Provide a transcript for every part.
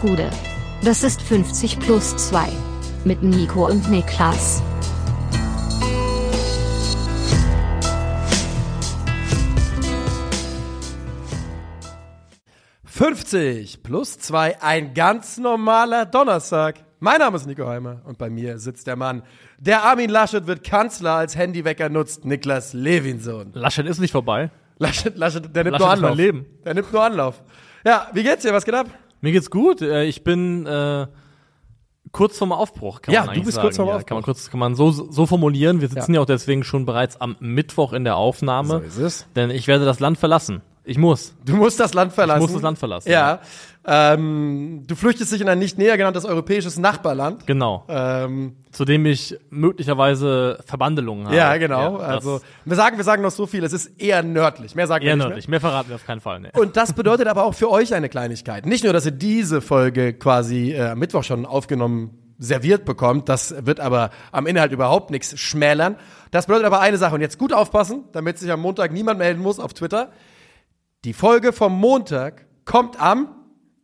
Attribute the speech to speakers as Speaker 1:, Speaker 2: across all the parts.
Speaker 1: Gude. Das ist 50 plus 2. Mit Nico und Niklas.
Speaker 2: »50 plus 2, ein ganz normaler Donnerstag«. Mein Name ist Nico Heimer und bei mir sitzt der Mann, der Armin Laschet wird Kanzler als Handywecker nutzt, Niklas Levinson.
Speaker 3: Laschet ist nicht vorbei.
Speaker 2: Laschet, Laschet der nimmt
Speaker 3: Laschet
Speaker 2: nur Anlauf.
Speaker 3: Leben.
Speaker 2: Der nimmt nur Anlauf. Ja, wie geht's dir? Was geht ab?
Speaker 3: Mir geht's gut. Äh, Ich bin äh, kurz vorm Aufbruch, kann
Speaker 2: Ja,
Speaker 3: man
Speaker 2: du bist
Speaker 3: sagen.
Speaker 2: kurz vorm
Speaker 3: ja,
Speaker 2: Aufbruch.
Speaker 3: Kann man, kurz, kann man so, so formulieren. Wir sitzen ja. auch deswegen schon bereits am Mittwoch in der Aufnahme.
Speaker 2: So ist es.
Speaker 3: Denn ich werde das Land verlassen. Ich muss.
Speaker 2: Du musst das Land verlassen.
Speaker 3: muss das Land verlassen,
Speaker 2: Ja. Ähm, du flüchtest dich in ein nicht näher genanntes europäisches Nachbarland.
Speaker 3: Genau.
Speaker 2: Ähm,
Speaker 3: Zu dem ich möglicherweise Verbandelungen habe.
Speaker 2: ja, genau.
Speaker 3: das
Speaker 2: also wir sagen, wir sagen noch so viel. Es ist eher nördlich. Mehr sagen wir
Speaker 3: eher
Speaker 2: nicht
Speaker 3: nördlich. Mehr verraten wir auf keinen Fall. Nee.
Speaker 2: Mehr. Und das bedeutet aber auch für euch eine Kleinigkeit. Nicht nur, dass ihr diese Folge quasi äh, am Mittwoch schon aufgenommen serviert bekommt. Das wird aber am Inhalt überhaupt nichts schmälern. Das bedeutet aber eine Sache. Und jetzt gut aufpassen, damit sich am Montag niemand melden muss auf Twitter. Die Folge vom Montag kommt am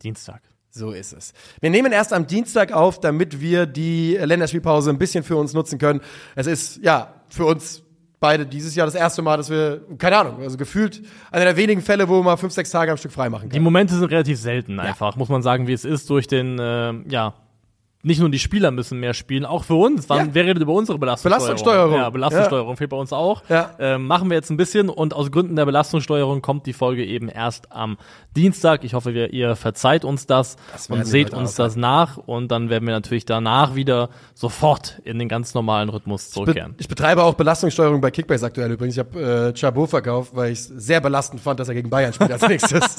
Speaker 3: Dienstag.
Speaker 2: So ist es. Wir nehmen erst am Dienstag auf, damit wir die Länderspielpause ein bisschen für uns nutzen können. Es ist, ja, für uns beide dieses Jahr das erste Mal, dass wir, keine Ahnung, also gefühlt einer der wenigen Fälle, wo man fünf, sechs Tage am Stück frei machen
Speaker 3: Die
Speaker 2: kann.
Speaker 3: Momente sind relativ selten einfach, muss man sagen, wie es ist, durch den, äh, ja, nicht nur die Spieler müssen mehr spielen, auch für uns. Wann,
Speaker 2: Ja.
Speaker 3: Wer redet über unsere Belastungssteuerung?
Speaker 2: Belastungssteuerung.
Speaker 3: Ja, Belastungssteuerung fehlt bei uns auch.
Speaker 2: Ja.
Speaker 3: Ähm, machen wir jetzt ein bisschen und aus Gründen der Belastungssteuerung kommt die Folge eben erst am Dienstag. Ich hoffe, wir, ihr verzeiht uns das,
Speaker 2: Das
Speaker 3: und seht uns das nach und dann werden wir natürlich danach wieder sofort in den ganz normalen Rhythmus
Speaker 2: Be
Speaker 3: zurückkehren.
Speaker 2: ich betreibe auch Belastungssteuerung bei Kickbase aktuell übrigens. Ich habe äh, Chabot verkauft, weil ich es sehr belastend fand, dass er gegen Bayern spielt als nächstes.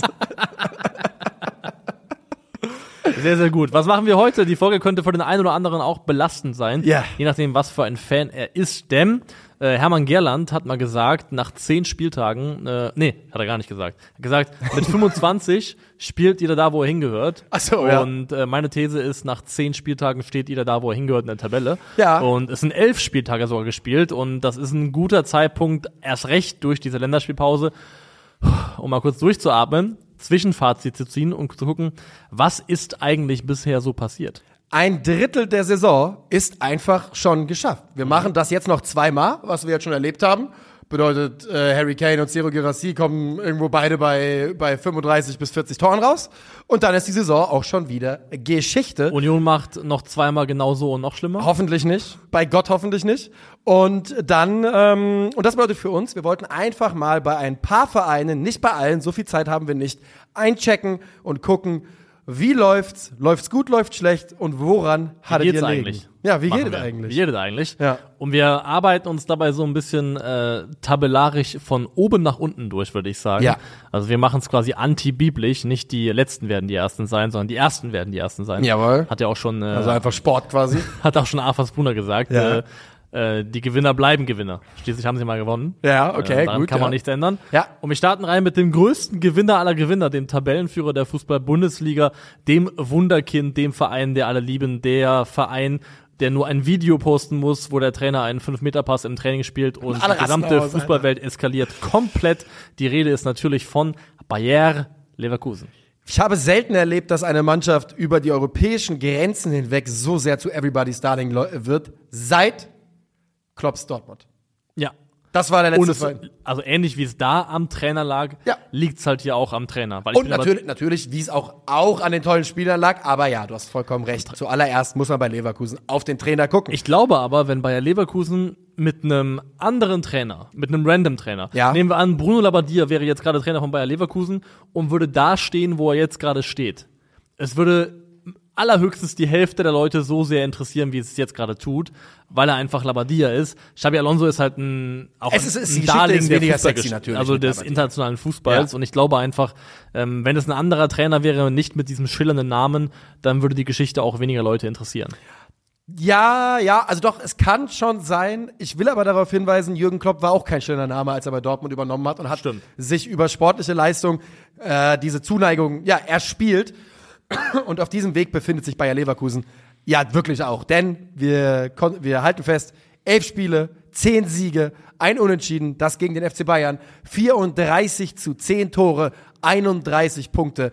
Speaker 3: Sehr, sehr gut. Was machen wir heute? Die Folge könnte für den einen oder anderen auch belastend sein.
Speaker 2: Ja.
Speaker 3: Je nachdem, was für ein Fan er ist. Denn äh, Hermann Gerland hat mal gesagt, nach zehn Spieltagen, äh, nee, hat er gar nicht gesagt. Er hat gesagt, mit 25 spielt jeder da, wo er hingehört.
Speaker 2: Ach so, ja.
Speaker 3: Und äh, meine These ist, nach zehn Spieltagen steht jeder da, wo er hingehört in der Tabelle.
Speaker 2: Ja.
Speaker 3: Und es sind elf Spieltage sogar gespielt. Und das ist ein guter Zeitpunkt, erst recht durch diese Länderspielpause, um mal kurz durchzuatmen, Zwischenfazit zu ziehen und zu gucken, was ist eigentlich bisher so passiert.
Speaker 2: Ein Drittel der Saison ist einfach schon geschafft. Wir
Speaker 3: Mhm.
Speaker 2: machen das jetzt noch zweimal, was wir jetzt schon erlebt haben. Bedeutet, äh, Harry Kane und Ciro Girassi kommen irgendwo beide bei, bei 35 bis 40 Toren raus. Und dann ist die Saison auch schon wieder Geschichte.
Speaker 3: Union macht noch zweimal genauso und noch schlimmer.
Speaker 2: Hoffentlich nicht. Bei Gott hoffentlich nicht. Und dann, ähm, und das bedeutet für uns, wir wollten einfach mal bei ein paar Vereinen, nicht bei allen, so viel Zeit haben wir nicht, einchecken und gucken, wie läuft's, läuft's gut, läuft's schlecht und woran hattet
Speaker 3: geht's
Speaker 2: ihr legen?
Speaker 3: eigentlich?
Speaker 2: Ja, wie
Speaker 3: Machen
Speaker 2: geht es eigentlich?
Speaker 3: Wie geht es eigentlich?
Speaker 2: Ja.
Speaker 3: Und wir arbeiten uns dabei so ein bisschen äh, tabellarisch von oben nach unten durch, würde ich sagen.
Speaker 2: Ja.
Speaker 3: Also wir machen es quasi anti-biblisch, nicht die Letzten werden die Ersten sein, sondern die Ersten werden die Ersten sein.
Speaker 2: Jawohl.
Speaker 3: Hat ja auch schon, äh,
Speaker 2: Also einfach Sport quasi.
Speaker 3: hat auch schon Arthur Spooner gesagt.
Speaker 2: Ja.
Speaker 3: Äh, äh, die Gewinner bleiben Gewinner. Schließlich haben sie mal gewonnen.
Speaker 2: Ja, okay,
Speaker 3: äh, daran
Speaker 2: gut,
Speaker 3: Kann man
Speaker 2: ja.
Speaker 3: nichts ändern.
Speaker 2: Ja.
Speaker 3: Und wir starten rein mit dem größten Gewinner aller Gewinner, dem Tabellenführer der Fußball-Bundesliga, dem Wunderkind, dem Verein, der alle lieben, der Verein, der nur ein Video posten muss, wo der Trainer einen 5-Meter-Pass im Training spielt und die gesamte
Speaker 2: aus,
Speaker 3: Fußballwelt eskaliert komplett. Die Rede ist natürlich von Bayer Leverkusen.
Speaker 2: Ich habe selten erlebt, dass eine Mannschaft über die europäischen Grenzen hinweg so sehr zu Everybody's Darling wird, seit Klopps Dortmund.
Speaker 3: Ja.
Speaker 2: Das war der letzte
Speaker 3: es,
Speaker 2: Verein.
Speaker 3: also ähnlich wie es da am Trainer lag,
Speaker 2: Ja.
Speaker 3: liegt's halt hier auch am Trainer.
Speaker 2: Und natürlich, natürlich, wie es auch, auch an den tollen Spielern lag, aber ja, du hast vollkommen recht. Zuallererst muss man bei Leverkusen auf den Trainer gucken.
Speaker 3: Ich glaube aber, wenn Bayer Leverkusen mit einem anderen Trainer, mit einem Random-Trainer,
Speaker 2: Ja.
Speaker 3: nehmen wir an, Bruno Labbadia wäre jetzt gerade Trainer von Bayer Leverkusen und würde da stehen, wo er jetzt gerade steht. Es würde allerhöchstens die Hälfte der Leute so sehr interessieren, wie es jetzt gerade tut, weil er einfach Labbadia ist. Xabi Alonso ist halt ein, auch
Speaker 2: Es ist- es-
Speaker 3: ein Darling der
Speaker 2: sexy natürlich
Speaker 3: also des internationalen Fußballs.
Speaker 2: Ja.
Speaker 3: Und ich glaube einfach, ähm, wenn es ein anderer Trainer wäre, nicht mit diesem schillernden Namen, dann würde die Geschichte auch weniger Leute interessieren.
Speaker 2: Ja, ja, also doch, es kann schon sein. Ich will aber darauf hinweisen, Jürgen Klopp war auch kein schöner Name, als er bei Dortmund übernommen hat und hat
Speaker 3: Stimmt.
Speaker 2: sich über sportliche Leistung äh, diese Zuneigung, ja, erspielt. Und auf diesem Weg befindet sich Bayer Leverkusen ja wirklich auch. Denn wir, wir halten fest, elf Spiele, zehn Siege, ein Unentschieden, das gegen den FC Bayern, 34 zu 10 Tore, 31 Punkte.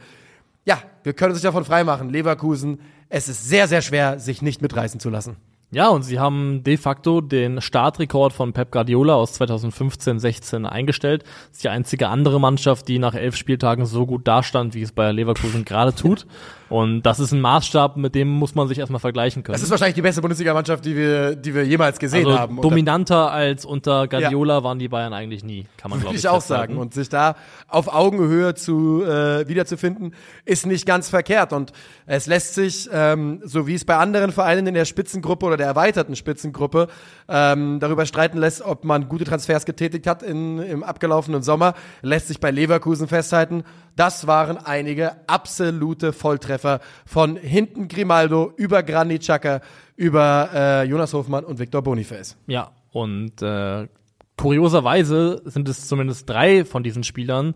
Speaker 2: ja, wir können uns davon freimachen. Leverkusen, es ist sehr, sehr schwer, sich nicht mitreißen zu lassen.
Speaker 3: Ja, und sie haben de facto den Startrekord von Pep Guardiola aus 2015-16 eingestellt. Das ist die einzige andere Mannschaft, die nach elf Spieltagen so gut dastand, wie es Bayer Leverkusen gerade tut. Und das ist ein Maßstab, mit dem muss man sich erstmal vergleichen können.
Speaker 2: Das ist wahrscheinlich die beste Bundesliga-Mannschaft, die wir, die wir jemals gesehen
Speaker 3: also
Speaker 2: haben.
Speaker 3: dominanter als unter Guardiola waren die Bayern eigentlich nie, kann man glaube
Speaker 2: Würde
Speaker 3: ich
Speaker 2: ich auch
Speaker 3: festhalten.
Speaker 2: sagen. Und sich da auf Augenhöhe zu äh, wiederzufinden, ist nicht ganz verkehrt. Und es lässt sich, ähm, so wie es bei anderen Vereinen in der Spitzengruppe oder der erweiterten Spitzengruppe ähm, darüber streiten lässt, ob man gute Transfers getätigt hat in, im abgelaufenen Sommer, lässt sich bei Leverkusen festhalten. Das waren einige absolute Volltreffer von hinten Grimaldo über Granit Xhaka, über äh, Jonas Hofmann und Victor Boniface.
Speaker 3: Ja, und äh, kurioserweise sind es zumindest drei von diesen Spielern,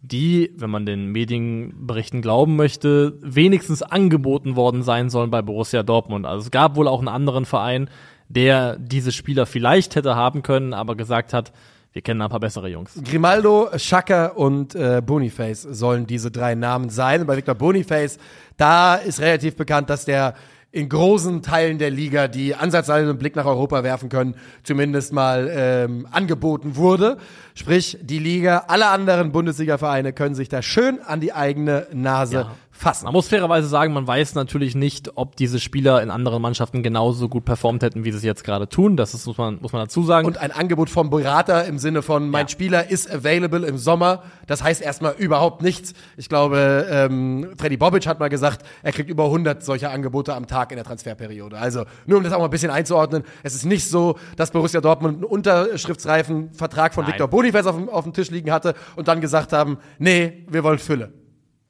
Speaker 3: die, wenn man den Medienberichten glauben möchte, wenigstens angeboten worden sein sollen bei Borussia Dortmund. Also es gab wohl auch einen anderen Verein, der diese Spieler vielleicht hätte haben können, aber gesagt hat, wir kennen ein paar bessere Jungs.
Speaker 2: Grimaldo, Schaka und äh, Boniface sollen diese drei Namen sein. Und bei Victor Boniface, da ist relativ bekannt, dass der in großen Teilen der Liga, die ansatzweise einen Blick nach Europa werfen können, zumindest mal ähm, angeboten wurde. Sprich, die Liga, alle anderen Bundesliga-Vereine können sich da schön an die eigene Nase
Speaker 3: Ja.
Speaker 2: Fassen.
Speaker 3: Man muss fairerweise sagen, man weiß natürlich nicht, ob diese Spieler in anderen Mannschaften genauso gut performt hätten, wie sie es jetzt gerade tun. Das ist, muss man, muss man dazu sagen.
Speaker 2: Und ein Angebot vom Berater im Sinne von, mein
Speaker 3: Ja.
Speaker 2: Spieler ist available im Sommer. Das heißt erstmal überhaupt nichts. Ich glaube, ähm, Freddy Bobic hat mal gesagt, er kriegt über 100 solcher Angebote am Tag in der Transferperiode. Also nur um das auch mal ein bisschen einzuordnen. Es ist nicht so, dass Borussia Dortmund einen unterschriftsreifen Vertrag von
Speaker 3: Nein.
Speaker 2: Victor Boniface auf dem, auf dem Tisch liegen hatte und dann gesagt haben, nee, wir wollen Fülle.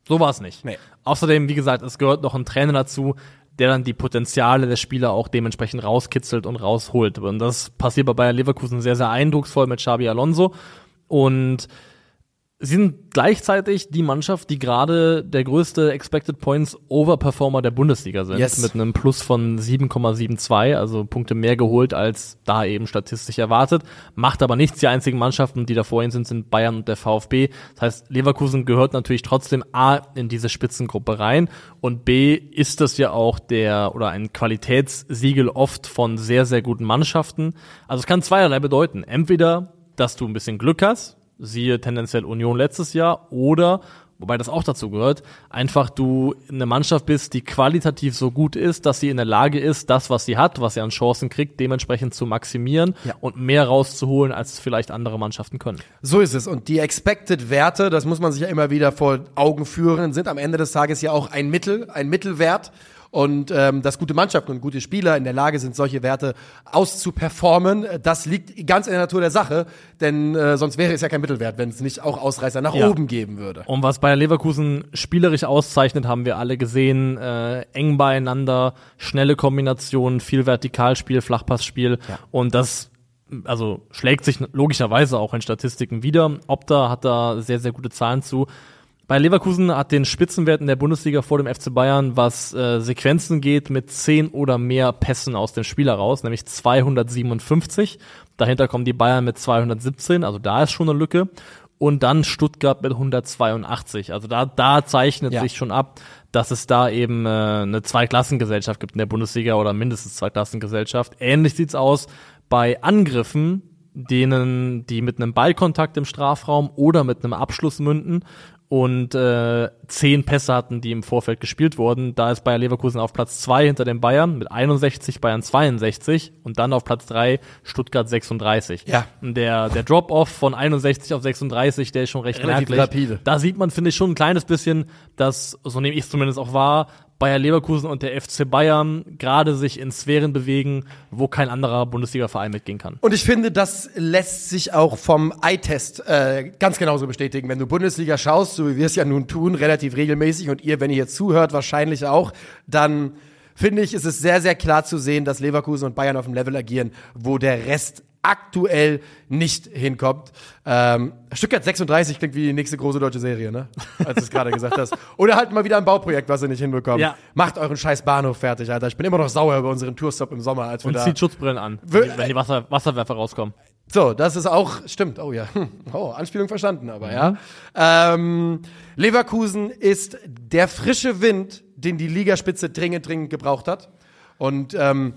Speaker 3: So war es nicht.
Speaker 2: Nee.
Speaker 3: Außerdem, wie gesagt, es gehört noch ein Trainer dazu, der dann die Potenziale der Spieler auch dementsprechend rauskitzelt und rausholt. Und das passiert bei Bayer Leverkusen sehr, sehr eindrucksvoll mit Xabi Alonso. Und sie sind gleichzeitig die Mannschaft, die gerade der größte Expected Points Overperformer der Bundesliga sind.
Speaker 2: Yes.
Speaker 3: Mit einem Plus von 7,72, also Punkte mehr geholt als da eben statistisch erwartet. Macht aber nichts. Die einzigen Mannschaften, die da vorhin sind, sind Bayern und der VfB. Das heißt, Leverkusen gehört natürlich trotzdem A in diese Spitzengruppe rein und B ist das ja auch der oder ein Qualitätssiegel oft von sehr, sehr guten Mannschaften. Also es kann zweierlei bedeuten. Entweder, dass du ein bisschen Glück hast, siehe tendenziell Union letztes Jahr, oder, wobei das auch dazu gehört, einfach du eine Mannschaft bist, die qualitativ so gut ist, dass sie in der Lage ist, das, was sie hat, was sie an Chancen kriegt, dementsprechend zu maximieren
Speaker 2: Ja.
Speaker 3: und mehr rauszuholen, als es vielleicht andere Mannschaften können.
Speaker 2: So ist es. Und die Expected Werte, das muss man sich ja immer wieder vor Augen führen, sind am Ende des Tages ja auch ein Mittel, ein Mittelwert. Und ähm, dass gute Mannschaften und gute Spieler in der Lage sind, solche Werte auszuperformen, äh, das liegt ganz in der Natur der Sache, denn äh, sonst wäre es ja kein Mittelwert, wenn es nicht auch Ausreißer nach
Speaker 3: Ja.
Speaker 2: oben geben würde.
Speaker 3: Und was Bayer Leverkusen spielerisch auszeichnet, haben wir alle gesehen. Äh, eng beieinander, schnelle Kombinationen, viel Vertikalspiel, Flachpassspiel. Und das also schlägt sich logischerweise auch in Statistiken wieder. Opta hat da sehr, sehr gute Zahlen zu. Bei Leverkusen hat den Spitzenwert in der Bundesliga vor dem FC Bayern, was äh, Sequenzen geht, mit 10 oder mehr Pässen aus dem Spiel heraus, nämlich 257. Dahinter kommen die Bayern mit 217, also da ist schon eine Lücke. Und dann Stuttgart mit 182. Also da, da zeichnet
Speaker 2: Ja.
Speaker 3: sich schon ab, dass es da eben äh, eine Zweiklassengesellschaft gibt in der Bundesliga oder mindestens Zweiklassengesellschaft. Ähnlich sieht's aus bei Angriffen, denen, die mit einem Ballkontakt im Strafraum oder mit einem Abschluss münden und äh, zehn Pässe hatten, die im Vorfeld gespielt wurden. Da ist Bayer Leverkusen auf Platz zwei hinter den Bayern mit 61, Bayern 62 und dann auf Platz drei Stuttgart 36.
Speaker 2: Ja.
Speaker 3: Und Der, der Drop-Off von 61 auf 36, der ist schon recht
Speaker 2: Relativ
Speaker 3: merklich.
Speaker 2: rapide.
Speaker 3: Da sieht man, finde ich, schon ein kleines bisschen, dass, so nehme ich es zumindest auch wahr, Bayer Leverkusen und der FC Bayern gerade sich in Sphären bewegen, wo kein anderer Bundesliga-Verein mitgehen kann.
Speaker 2: Und ich finde, das lässt sich auch vom Eye-Test äh, ganz genauso bestätigen. Wenn du Bundesliga schaust, so wie wir es ja nun tun, relativ regelmäßig und ihr, wenn ihr jetzt zuhört, wahrscheinlich auch, dann finde ich, ist es sehr, sehr klar zu sehen, dass Leverkusen und Bayern auf dem Level agieren, wo der Rest aktuell nicht hinkommt. Ähm, Stuttgart 36 klingt wie die nächste große deutsche Serie, ne? Als du es gerade gesagt hast. Oder halt mal wieder ein Bauprojekt, was ihr nicht hinbekommen.
Speaker 3: Ja.
Speaker 2: Macht euren scheiß Bahnhof fertig, Alter. Ich bin immer noch sauer über unseren Tourstop im Sommer, als wir
Speaker 3: Und
Speaker 2: da
Speaker 3: zieht Schutzbrillen an,
Speaker 2: Wir-
Speaker 3: wenn die Wasser, Wasserwerfer rauskommen.
Speaker 2: So, das ist auch, stimmt, oh ja, Hm. oh, Anspielung verstanden, aber ja. Ähm, Leverkusen ist der frische Wind, den die Ligaspitze dringend, dringend gebraucht hat. Und ähm,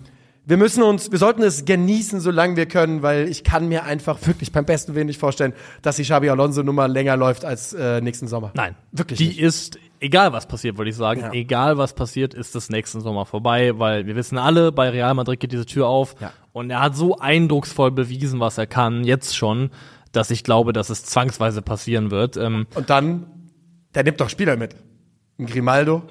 Speaker 2: wir müssen uns, wir sollten es genießen, solange wir können, weil ich kann mir einfach wirklich beim besten Willen nicht vorstellen, dass die Xabi Alonso Nummer länger läuft als äh, nächsten Sommer.
Speaker 3: Nein,
Speaker 2: Wirklich
Speaker 3: Die
Speaker 2: nicht.
Speaker 3: ist, egal was passiert, würde ich sagen,
Speaker 2: Ja.
Speaker 3: egal was passiert, ist das nächsten Sommer vorbei, weil wir wissen alle, bei Real Madrid geht diese Tür auf
Speaker 2: Ja.
Speaker 3: und er hat so eindrucksvoll bewiesen, was er kann, jetzt schon, dass ich glaube, dass es zwangsweise passieren wird. Ähm,
Speaker 2: Und dann, der nimmt doch Spieler mit. Ein Grimaldo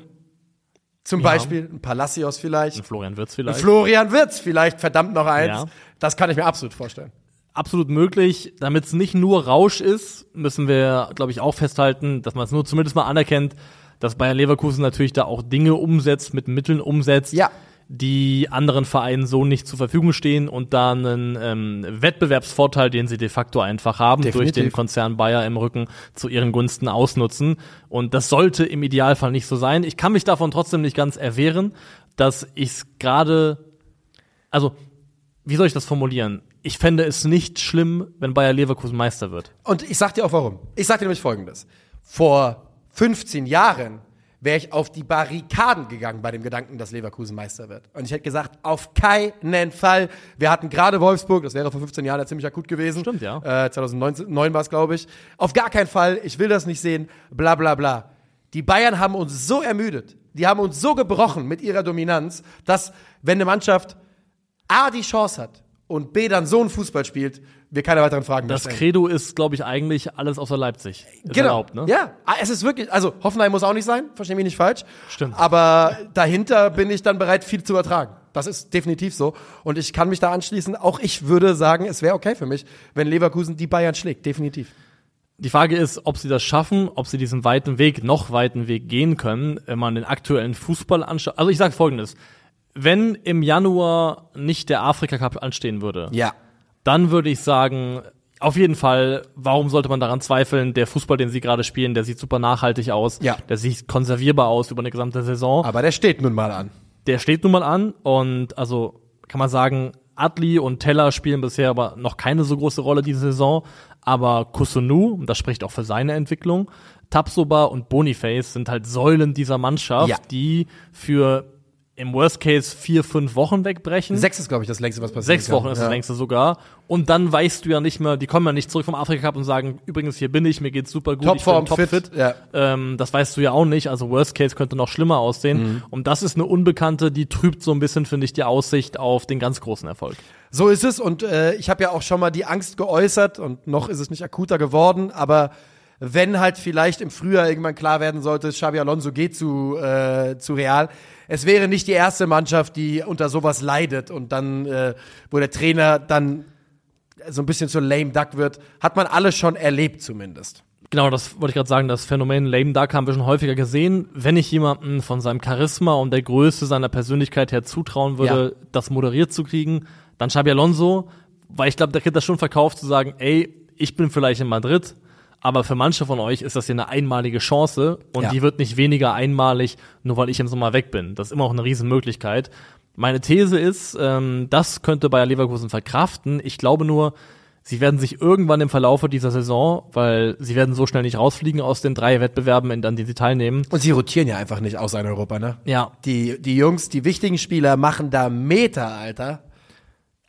Speaker 2: zum
Speaker 3: Ja.
Speaker 2: Beispiel, ein Palacios vielleicht.
Speaker 3: Florian Wirtz
Speaker 2: Ein
Speaker 3: vielleicht.
Speaker 2: Florian Wirtz vielleicht, verdammt noch eins.
Speaker 3: Ja.
Speaker 2: Das kann ich mir absolut vorstellen.
Speaker 3: absolut möglich. Damit es nicht nur Rausch ist, müssen wir, glaube ich, auch festhalten, dass man es nur zumindest mal anerkennt, dass Bayern Leverkusen natürlich da auch Dinge umsetzt, mit Mitteln umsetzt,
Speaker 2: Ja.
Speaker 3: Die anderen Vereinen so nicht zur Verfügung stehen und da einen ähm, Wettbewerbsvorteil, den sie de facto einfach haben, durch
Speaker 2: Definitiv.
Speaker 3: den Konzern Bayer im Rücken zu ihren Gunsten ausnutzen. Und das sollte im Idealfall nicht so sein. Ich kann mich davon trotzdem nicht ganz erwehren, dass ich es gerade, also wie soll ich das formulieren? Ich fände es nicht schlimm, wenn Bayer Leverkusen Meister wird.
Speaker 2: Und ich sag dir auch warum. Ich sag dir nämlich folgendes. Vor 15 Jahren wäre ich auf die Barrikaden gegangen bei dem Gedanken, dass Leverkusen Meister wird. Und ich hätte gesagt, auf keinen Fall. Wir hatten gerade Wolfsburg, das wäre vor 15 Jahren ja ziemlich akut gewesen.
Speaker 3: Stimmt, ja.
Speaker 2: Äh, 2009 war es, glaube ich. Auf gar keinen Fall, ich will das nicht sehen, bla bla bla. Die Bayern haben uns so ermüdet, die haben uns so gebrochen mit ihrer Dominanz, dass wenn eine Mannschaft A die Chance hat und B dann so einen Fußball spielt, wir keine weiteren Fragen mehr
Speaker 3: Das
Speaker 2: stellen.
Speaker 3: Credo ist, glaube ich, eigentlich alles außer Leipzig. Ist
Speaker 2: Genau.
Speaker 3: erlaubt, ne?
Speaker 2: Ja, ah, es ist wirklich, also Hoffenheim muss auch nicht sein, verstehe mich nicht falsch.
Speaker 3: Stimmt.
Speaker 2: Aber dahinter bin ich dann bereit, viel zu ertragen. Das ist definitiv so. Und ich kann mich da anschließen. Auch ich würde sagen, es wäre okay für mich, wenn Leverkusen die Bayern schlägt. Definitiv.
Speaker 3: Die Frage ist, ob sie das schaffen, ob sie diesen weiten Weg, noch weiten Weg gehen können, wenn man den aktuellen Fußball anschaut. Also ich sage folgendes. Wenn im Januar nicht der Afrika Cup anstehen würde,
Speaker 2: Ja.
Speaker 3: dann würde ich sagen, auf jeden Fall, warum sollte man daran zweifeln? Der Fußball, den sie gerade spielen, der sieht super nachhaltig aus.
Speaker 2: Ja.
Speaker 3: Der sieht konservierbar aus über eine gesamte Saison.
Speaker 2: Aber der steht nun mal an.
Speaker 3: Der steht nun mal an und also kann man sagen, Adli und Teller spielen bisher aber noch keine so große Rolle diese Saison. Aber Kusunu, das spricht auch für seine Entwicklung, Tapsoba und Boniface sind halt Säulen dieser Mannschaft,
Speaker 2: Ja.
Speaker 3: die für im Worst Case vier, fünf Wochen wegbrechen.
Speaker 2: Sechs ist, glaube ich, das längste, was passiert.
Speaker 3: Sechs Wochen ist das längste sogar. Und dann weißt du ja nicht mehr, die kommen ja nicht zurück vom Afrika Cup und sagen, übrigens, hier bin ich, mir geht's super gut,
Speaker 2: Topform,
Speaker 3: ich bin
Speaker 2: fit.
Speaker 3: topfit.
Speaker 2: Ja.
Speaker 3: Ähm, das weißt du ja auch nicht. Also Worst Case könnte noch schlimmer aussehen.
Speaker 2: Mhm.
Speaker 3: Und das ist eine Unbekannte, die trübt so ein bisschen, finde ich, die Aussicht auf den ganz großen Erfolg.
Speaker 2: So ist es und äh, ich habe ja auch schon mal die Angst geäußert und noch ist es nicht akuter geworden, aber wenn halt vielleicht im Frühjahr irgendwann klar werden sollte, Xabi Alonso geht zu, äh, zu Real, es wäre nicht die erste Mannschaft, die unter sowas leidet und dann, äh, wo der Trainer dann so ein bisschen so lame duck wird, hat man alles schon erlebt zumindest.
Speaker 3: Genau, das wollte ich gerade sagen. Das Phänomen Lame Duck haben wir schon häufiger gesehen. Wenn ich jemanden von seinem Charisma und der Größe seiner Persönlichkeit her zutrauen würde, das moderiert zu kriegen, dann Xabi Alonso, weil ich glaube, der kriegt das schon verkauft zu sagen, ey, ich bin vielleicht in Madrid, aber für manche von euch ist das hier eine einmalige Chance und
Speaker 2: Ja.
Speaker 3: die wird nicht weniger einmalig, nur weil ich im Sommer weg bin. Das ist immer auch eine Riesenmöglichkeit. Meine These ist, ähm, das könnte Bayer Leverkusen verkraften. Ich glaube nur, sie werden sich irgendwann im Verlaufe dieser Saison, weil sie werden so schnell nicht rausfliegen aus den drei Wettbewerben, in- an denen sie teilnehmen.
Speaker 2: Und sie rotieren ja einfach nicht außer in Europa, ne?
Speaker 3: Ja,
Speaker 2: Die, die Jungs, die wichtigen Spieler machen da Meter, Alter.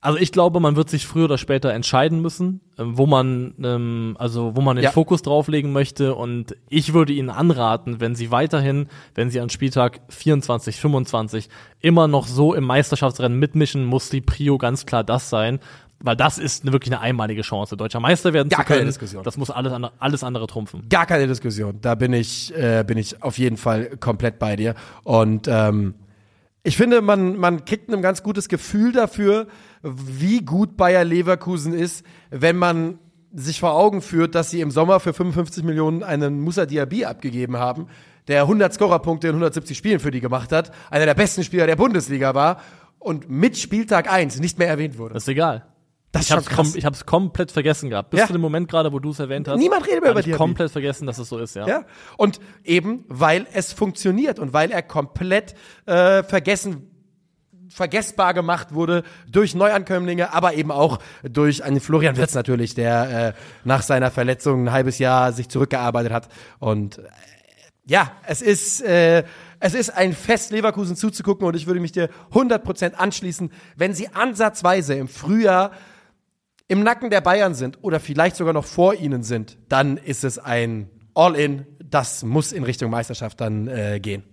Speaker 3: Also ich glaube, man wird sich früher oder später entscheiden müssen, ähm, wo man, ähm, also wo man den
Speaker 2: Ja.
Speaker 3: Fokus drauflegen möchte. Und ich würde ihnen anraten, wenn sie weiterhin, wenn sie an Spieltag 24, 25 immer noch so im Meisterschaftsrennen mitmischen, muss die Prio ganz klar das sein. Weil das ist eine, wirklich eine einmalige Chance, deutscher Meister werden
Speaker 2: Gar
Speaker 3: zu
Speaker 2: keine
Speaker 3: können.
Speaker 2: Diskussion.
Speaker 3: Das muss alles andere, alles andere trumpfen.
Speaker 2: Gar keine Diskussion. Da bin ich, äh, bin ich auf jeden Fall komplett bei dir. Und ähm, ich finde, man, man kriegt ein ganz gutes Gefühl dafür, wie gut Bayer Leverkusen ist, wenn man sich vor Augen führt, dass sie im Sommer für 55 Millionen einen Musa Diaby abgegeben haben, der 100 Scorerpunkte in 170 Spielen für die gemacht hat, einer der besten Spieler der Bundesliga war und mit Spieltag 1 nicht mehr erwähnt wurde.
Speaker 3: Das ist egal.
Speaker 2: Das
Speaker 3: Ich kom ich hab's komplett vergessen gehabt. Bis
Speaker 2: Ja.
Speaker 3: zu dem Moment gerade, wo du es erwähnt hast.
Speaker 2: Niemand redet mehr über
Speaker 3: ich
Speaker 2: Diaby.
Speaker 3: komplett vergessen, dass es so ist, ja.
Speaker 2: Ja. Und eben, weil es funktioniert und weil er komplett äh, vergessen vergessbar gemacht wurde durch Neuankömmlinge, aber eben auch durch einen Florian Wirtz natürlich, der äh, nach seiner Verletzung ein halbes Jahr sich zurückgearbeitet hat. Und äh, ja, es ist, äh, es ist ein Fest, Leverkusen zuzugucken und ich würde mich dir 100% anschließen, wenn sie ansatzweise im Frühjahr im Nacken der Bayern sind oder vielleicht sogar noch vor ihnen sind, dann ist es ein All-In. Das muss in Richtung Meisterschaft dann äh, gehen.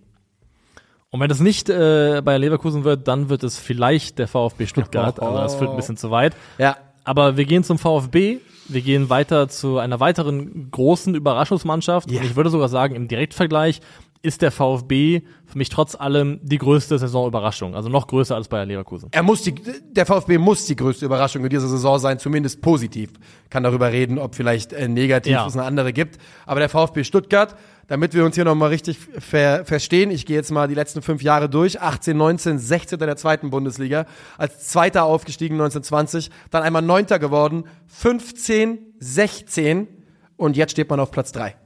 Speaker 3: Und wenn das nicht äh, bei Leverkusen wird, dann wird es vielleicht der VfB Stuttgart, aber das führt ein bisschen zu weit.
Speaker 2: Ja,
Speaker 3: Aber wir gehen zum VfB. Wir gehen weiter zu einer weiteren großen Überraschungsmannschaft.
Speaker 2: Ja.
Speaker 3: Und ich würde sogar sagen, im Direktvergleich ist der VfB für mich trotz allem die größte Saisonüberraschung. Also noch größer als Bayer Leverkusen.
Speaker 2: er muss die, der VfB muss die größte Überraschung in dieser Saison sein, zumindest positiv. Kann darüber reden, ob vielleicht äh, negativ
Speaker 3: Ja.
Speaker 2: es eine andere gibt. Aber der VfB Stuttgart, damit wir uns hier nochmal richtig ver verstehen, ich gehe jetzt mal die letzten fünf Jahre durch, 18, 19, 16 in der zweiten Bundesliga, als Zweiter aufgestiegen 1920, dann einmal Neunter geworden, 15, 16 und jetzt steht man auf Platz drei.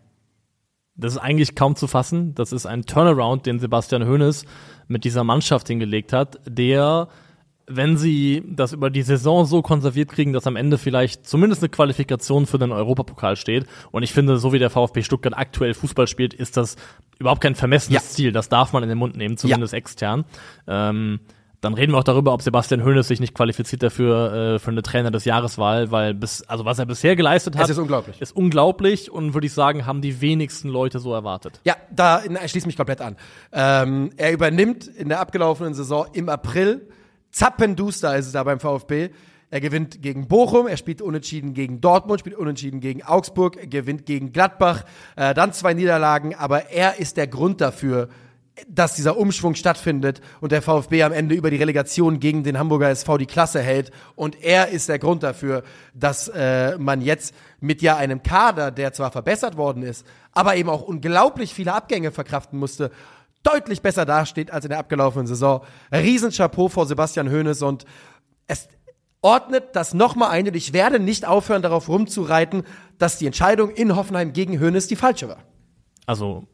Speaker 3: Das ist eigentlich kaum zu fassen. Das ist ein Turnaround, den Sebastian Hoeneß mit dieser Mannschaft hingelegt hat, der, wenn sie das über die Saison so konserviert kriegen, dass am Ende vielleicht zumindest eine Qualifikation für den Europapokal steht. Und ich finde, so wie der VfB Stuttgart aktuell Fußball spielt, ist das überhaupt kein vermessenes
Speaker 2: Ja.
Speaker 3: Ziel. Das darf man in den Mund nehmen, zumindest extern. Ähm, dann reden wir auch darüber, ob Sebastian Hoeneß sich nicht qualifiziert dafür äh, für eine Trainer des Jahreswahl, weil bis, also was er bisher geleistet hat,
Speaker 2: Es ist unglaublich.
Speaker 3: ist unglaublich und würde ich sagen, haben die wenigsten Leute so erwartet.
Speaker 2: Ja, da ich schließe mich komplett an. Ähm, er übernimmt in der abgelaufenen Saison im April. Zappenduster ist es da beim VfB. Er gewinnt gegen Bochum, er spielt unentschieden gegen Dortmund, spielt unentschieden gegen Augsburg, er gewinnt gegen Gladbach, äh, dann zwei Niederlagen, aber er ist der Grund dafür, dass dieser Umschwung stattfindet und der VfB am Ende über die Relegation gegen den Hamburger SV die Klasse hält. Und er ist der Grund dafür, dass äh, man jetzt mit ja einem Kader, der zwar verbessert worden ist, aber eben auch unglaublich viele Abgänge verkraften musste, deutlich besser dasteht als in der abgelaufenen Saison. Riesenchapeau vor Sebastian Hoeneß und es ordnet das nochmal ein und ich werde nicht aufhören, darauf rumzureiten, dass die Entscheidung in Hoffenheim gegen Hoeneß die falsche war.
Speaker 3: Also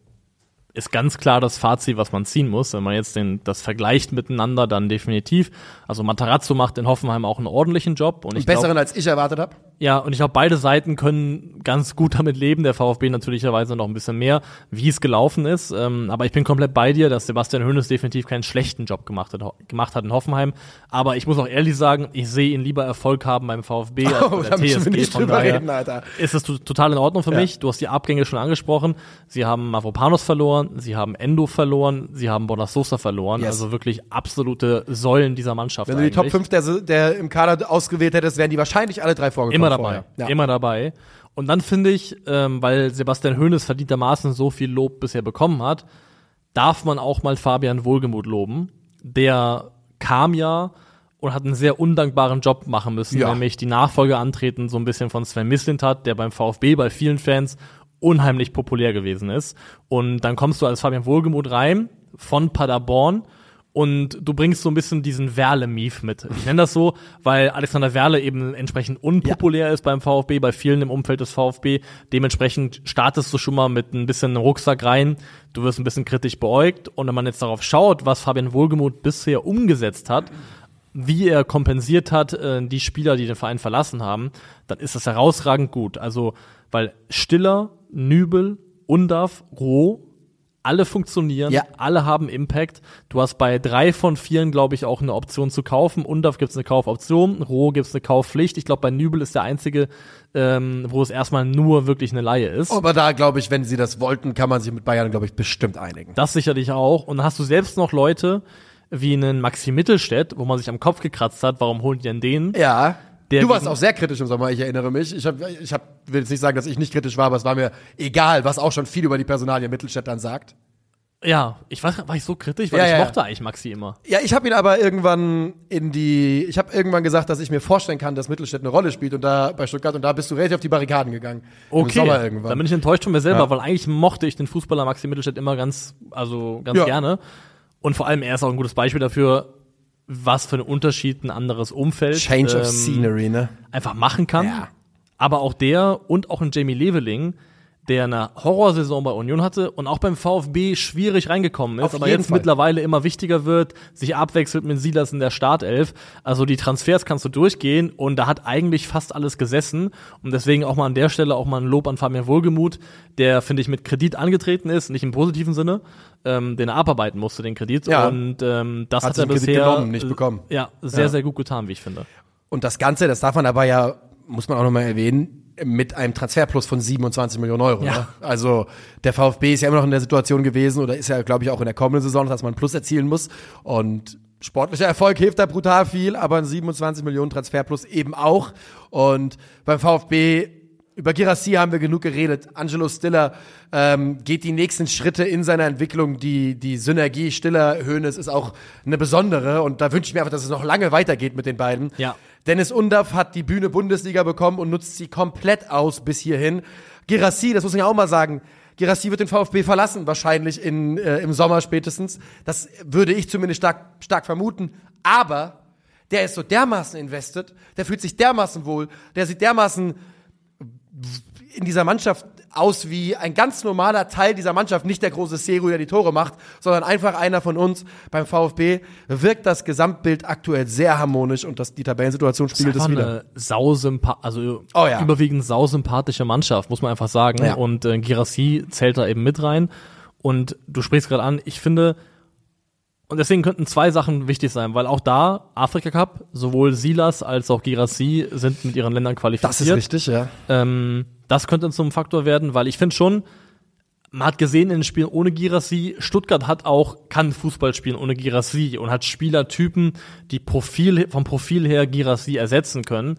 Speaker 3: ist ganz klar das Fazit, was man ziehen muss. Wenn man jetzt den, das vergleicht miteinander, dann definitiv. Also Matarazzo macht in Hoffenheim auch einen ordentlichen Job. Und ich glaub,
Speaker 2: Besseren, als ich erwartet habe.
Speaker 3: Ja, und ich glaube, beide Seiten können ganz gut damit leben. Der VfB natürlicherweise noch ein bisschen mehr, wie es gelaufen ist. Ähm, aber ich bin komplett bei dir, dass Sebastian Hoeneß definitiv keinen schlechten Job gemacht hat, gemacht hat in Hoffenheim. Aber ich muss auch ehrlich sagen, ich sehe ihn lieber Erfolg haben beim VfB als
Speaker 2: Oh,
Speaker 3: bei der TSG.
Speaker 2: nicht
Speaker 3: Von
Speaker 2: drüber
Speaker 3: daher
Speaker 2: reden, Alter.
Speaker 3: ist es to- total in Ordnung für
Speaker 2: Ja.
Speaker 3: mich. Du hast die Abgänge schon angesprochen. Sie haben Mavropanos verloren, sie haben Endo verloren, sie haben Bonasosa verloren.
Speaker 2: Yes.
Speaker 3: Also wirklich absolute Säulen dieser Mannschaft.
Speaker 2: Wenn du die Top
Speaker 3: eigentlich.
Speaker 2: 5 der, der im Kader ausgewählt hättest, wären die wahrscheinlich alle drei vorgekommen.
Speaker 3: Immer dabei.
Speaker 2: Ja.
Speaker 3: Immer dabei. Und dann finde ich, ähm, weil Sebastian Hoeneß verdientermaßen so viel Lob bisher bekommen hat, darf man auch mal Fabian Wohlgemuth loben. Der kam ja und hat einen sehr undankbaren Job machen müssen,
Speaker 2: Ja.
Speaker 3: nämlich die Nachfolge antreten, so ein bisschen von Sven Mislintat, der beim VfB bei vielen Fans unheimlich populär gewesen ist. Und dann kommst du als Fabian Wohlgemuth rein von Paderborn und du bringst so ein bisschen diesen Werle-Mief mit. Ich nenne das so, weil Alexander Werle eben entsprechend unpopulär ist beim VfB, bei vielen im Umfeld des VfB. Dementsprechend startest du schon mal mit ein bisschen Rucksack rein. Du wirst ein bisschen kritisch beäugt. Und wenn man jetzt darauf schaut, was Fabian Wohlgemuth bisher umgesetzt hat, wie er kompensiert hat, äh, die Spieler, die den Verein verlassen haben, dann ist das herausragend gut. Also, weil Stiller, Nübel, Undav, Roh, alle funktionieren,
Speaker 2: Ja.
Speaker 3: alle haben Impact. Du hast bei drei von vieren, glaube ich, auch eine Option zu kaufen. Undav gibt es eine Kaufoption, Roh gibt es eine Kaufpflicht. Ich glaube, bei Nübel ist der einzige, ähm, wo es erstmal nur wirklich eine Laie ist.
Speaker 2: Aber da glaube ich, wenn sie das wollten, kann man sich mit Bayern, glaube ich, bestimmt einigen.
Speaker 3: Das sicherlich auch. Und dann hast du selbst noch Leute wie einen Maxi Mittelstädt, wo man sich am Kopf gekratzt hat, warum holen die denn den?
Speaker 2: Ja.
Speaker 3: Der
Speaker 2: du warst auch sehr kritisch im Sommer, ich erinnere mich. Ich, hab, ich hab, will jetzt nicht sagen, dass ich nicht kritisch war, aber es war mir egal, was auch schon viel über die Personalie Mittelstädt dann sagt.
Speaker 3: Ja, ich war, war ich so kritisch, weil
Speaker 2: Ja,
Speaker 3: ich
Speaker 2: ja,
Speaker 3: mochte eigentlich Maxi immer.
Speaker 2: Ja, ich habe ihn aber irgendwann in die, ich habe irgendwann gesagt, dass ich mir vorstellen kann, dass Mittelstädt eine Rolle spielt und da bei Stuttgart und da bist du relativ auf die Barrikaden gegangen. Im Sommer
Speaker 3: dann
Speaker 2: irgendwann.
Speaker 3: bin ich enttäuscht von mir selber,
Speaker 2: Ja.
Speaker 3: weil eigentlich mochte ich den Fußballer Maxi Mittelstädt immer ganz, also ganz
Speaker 2: Ja.
Speaker 3: gerne. Und vor allem er ist auch ein gutes Beispiel dafür, was für einen Unterschied ein anderes Umfeld
Speaker 2: Change of
Speaker 3: ähm,
Speaker 2: Scenery, ne?
Speaker 3: einfach machen kann.
Speaker 2: Ja.
Speaker 3: Aber auch der und auch ein Jamie Leveling der eine Horrorsaison bei Union hatte und auch beim VfB schwierig reingekommen ist,
Speaker 2: Auf
Speaker 3: aber jetzt
Speaker 2: Fall.
Speaker 3: mittlerweile immer wichtiger wird, sich abwechselt mit Silas in der Startelf. Also die Transfers kannst du durchgehen und da hat eigentlich fast alles gesessen und deswegen auch mal an der Stelle auch mal ein Lob an Fabian Wohlgemuth, der finde ich mit Kredit angetreten ist, nicht im positiven Sinne, ähm, den er abarbeiten musste, den Kredit
Speaker 2: Ja.
Speaker 3: und ähm, das
Speaker 2: Hat
Speaker 3: hat, er bisher
Speaker 2: genommen, nicht bekommen.
Speaker 3: Ja, sehr
Speaker 2: Ja.
Speaker 3: sehr gut getan, wie ich finde.
Speaker 2: Und das Ganze, das darf man aber ja, muss man auch nochmal erwähnen, mit einem Transferplus von 27 Millionen Euro.
Speaker 3: Ja.
Speaker 2: Ne? Also der VfB ist ja immer noch in der Situation gewesen oder ist ja, glaube ich, auch in der kommenden Saison, dass man einen Plus erzielen muss. Und sportlicher Erfolg hilft da brutal viel, aber ein 27 Millionen Transferplus eben auch. Und beim VfB über Girassi haben wir genug geredet. Angelo Stiller ähm, geht die nächsten Schritte in seiner Entwicklung. Die, die Synergie Stiller-Hönes ist auch eine besondere. Und da wünsche ich mir einfach, dass es noch lange weitergeht mit den beiden.
Speaker 3: Ja.
Speaker 2: Dennis Undaff hat die Bühne Bundesliga bekommen und nutzt sie komplett aus bis hierhin. Girassi, das muss ja auch mal sagen, Girassi wird den VfB verlassen, wahrscheinlich in, äh, im Sommer spätestens. Das würde ich zumindest stark, stark vermuten. Aber der ist so dermaßen invested, der fühlt sich dermaßen wohl, der sieht dermaßen in dieser Mannschaft aus wie ein ganz normaler Teil dieser Mannschaft, nicht der große Seru, der die Tore macht, sondern einfach einer von uns. Beim VfB wirkt das Gesamtbild aktuell sehr harmonisch und das, die Tabellensituation spiegelt es wieder.
Speaker 3: eine sausympa also
Speaker 2: Oh ja.
Speaker 3: überwiegend sausympathische Mannschaft, muss man einfach sagen.
Speaker 2: Ja.
Speaker 3: Und äh, Girassi zählt da eben mit rein. Und du sprichst gerade an, ich finde, und deswegen könnten zwei Sachen wichtig sein, weil auch da, Afrika Cup, sowohl Silas als auch Girassi sind mit ihren Ländern qualifiziert.
Speaker 2: Das ist richtig, ja.
Speaker 3: Ähm, das könnte zum Faktor werden, weil ich finde schon, man hat gesehen in den Spielen ohne Girassi, Stuttgart hat auch, kann Fußball spielen ohne Girassi und hat Spielertypen, die Profil, vom Profil her Girassi ersetzen können.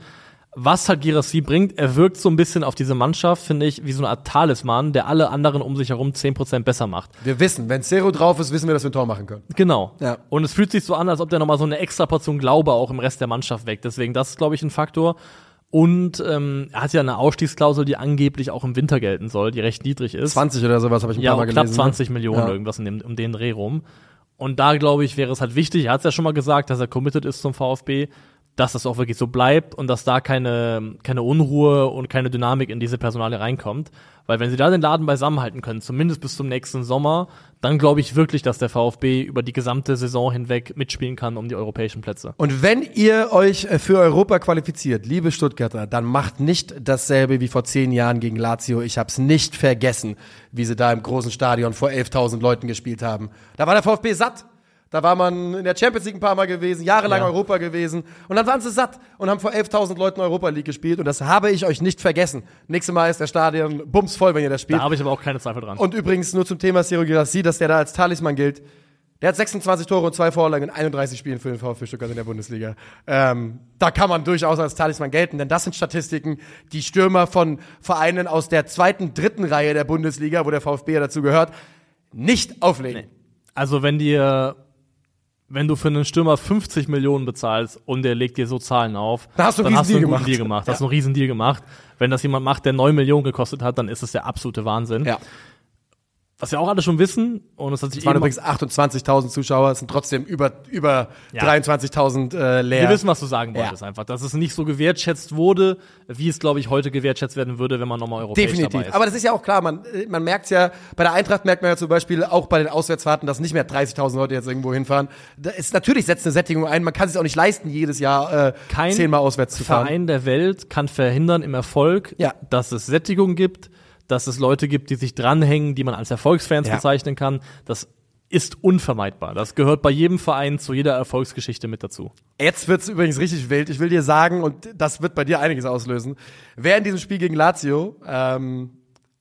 Speaker 3: Was halt Girassi bringt, er wirkt so ein bisschen auf diese Mannschaft, finde ich, wie so eine Art Talisman, der alle anderen um sich herum 10% besser macht.
Speaker 2: Wir wissen, wenn Seru drauf ist, wissen wir, dass wir ein Tor machen können.
Speaker 3: Genau.
Speaker 2: Ja.
Speaker 3: Und es fühlt sich so an, als ob der nochmal so eine extra Portion Glaube auch im Rest der Mannschaft weckt. Deswegen, das ist, glaube ich, ein Faktor. Und ähm, er hat ja eine Ausstiegsklausel, die angeblich auch im Winter gelten soll, die recht niedrig ist.
Speaker 2: 20 oder sowas habe ich ein
Speaker 3: ja,
Speaker 2: paar Mal
Speaker 3: knapp
Speaker 2: gelesen. ne?
Speaker 3: 20 Millionen,
Speaker 2: Ja.
Speaker 3: irgendwas in dem, um den Dreh rum. Und da, glaube ich, wäre es halt wichtig, er hat es ja schon mal gesagt, dass er committed ist zum VfB, dass das auch wirklich so bleibt und dass da keine, keine Unruhe und keine Dynamik in diese Personale reinkommt. Weil wenn sie da den Laden beisammenhalten können, zumindest bis zum nächsten Sommer, dann glaube ich wirklich, dass der VfB über die gesamte Saison hinweg mitspielen kann um die europäischen Plätze.
Speaker 2: Und wenn ihr euch äh, für Europa qualifiziert, liebe Stuttgarter, dann macht nicht dasselbe wie vor zehn Jahren gegen Lazio. Ich habe es nicht vergessen, wie sie da im großen Stadion vor 11.000 Leuten gespielt haben. Da war der VfB satt. Da war man in der Champions League ein paar Mal gewesen, jahrelang
Speaker 3: Ja.
Speaker 2: Europa gewesen. Und dann waren sie satt und haben vor 11.000 Leuten Europa League gespielt. Und das habe ich euch nicht vergessen. Nächstes Mal ist der Stadion bumsvoll, wenn ihr das spielt.
Speaker 3: Da habe ich aber auch keine Zweifel dran.
Speaker 2: Und übrigens nur zum Thema Sergio Girassi, dass der da als Talisman gilt. Der hat 26 Tore und zwei Vorlagen in 31 Spielen für den VfB Stuttgart in der Bundesliga. Ähm, da kann man durchaus als Talisman gelten, denn das sind Statistiken, die Stürmer von Vereinen aus der zweiten, dritten Reihe der Bundesliga, wo der VfB ja dazu gehört, nicht auflegen.
Speaker 3: Also wenn dir, wenn du für einen Stürmer 50 Millionen bezahlst und der legt dir so Zahlen auf,
Speaker 2: Da hast du
Speaker 3: dann hast du einen guten Deal
Speaker 2: gemacht.
Speaker 3: gemacht. Hast du einen riesen Deal gemacht. Wenn das jemand macht, der 9 Millionen gekostet hat, dann ist es der absolute Wahnsinn.
Speaker 2: Ja.
Speaker 3: Was wir auch alle schon wissen, und es hat sich
Speaker 2: Es waren übrigens 28.000 Zuschauer, es sind trotzdem über, über
Speaker 3: Ja.
Speaker 2: 23.000 äh, leer.
Speaker 3: wir wissen, was du sagen
Speaker 2: Ja.
Speaker 3: wolltest einfach, dass es nicht so gewertschätzt wurde, wie es, glaube ich, heute gewertschätzt werden würde, wenn man nochmal europäisch dabei
Speaker 2: Definitiv.
Speaker 3: ist.
Speaker 2: Aber das ist ja auch klar, man, äh, man merkt ja, bei der Eintracht merkt man ja zum Beispiel auch bei den Auswärtsfahrten, dass nicht mehr 30.000 Leute jetzt irgendwo hinfahren. Da ist, natürlich setzt eine Sättigung ein, man kann es sich auch nicht leisten, jedes Jahr äh,
Speaker 3: Kein
Speaker 2: zehnmal auswärts zu fahren.
Speaker 3: Verein der Welt kann verhindern im Erfolg,
Speaker 2: Ja.
Speaker 3: dass es Sättigung gibt, dass es Leute gibt, die sich dranhängen, die man als Erfolgsfans
Speaker 2: Ja.
Speaker 3: bezeichnen kann. Das ist unvermeidbar. Das gehört bei jedem Verein zu jeder Erfolgsgeschichte mit dazu.
Speaker 2: Jetzt wird's übrigens richtig wild. Ich will dir sagen, und das wird bei dir einiges auslösen, wer in diesem Spiel gegen Lazio, ähm,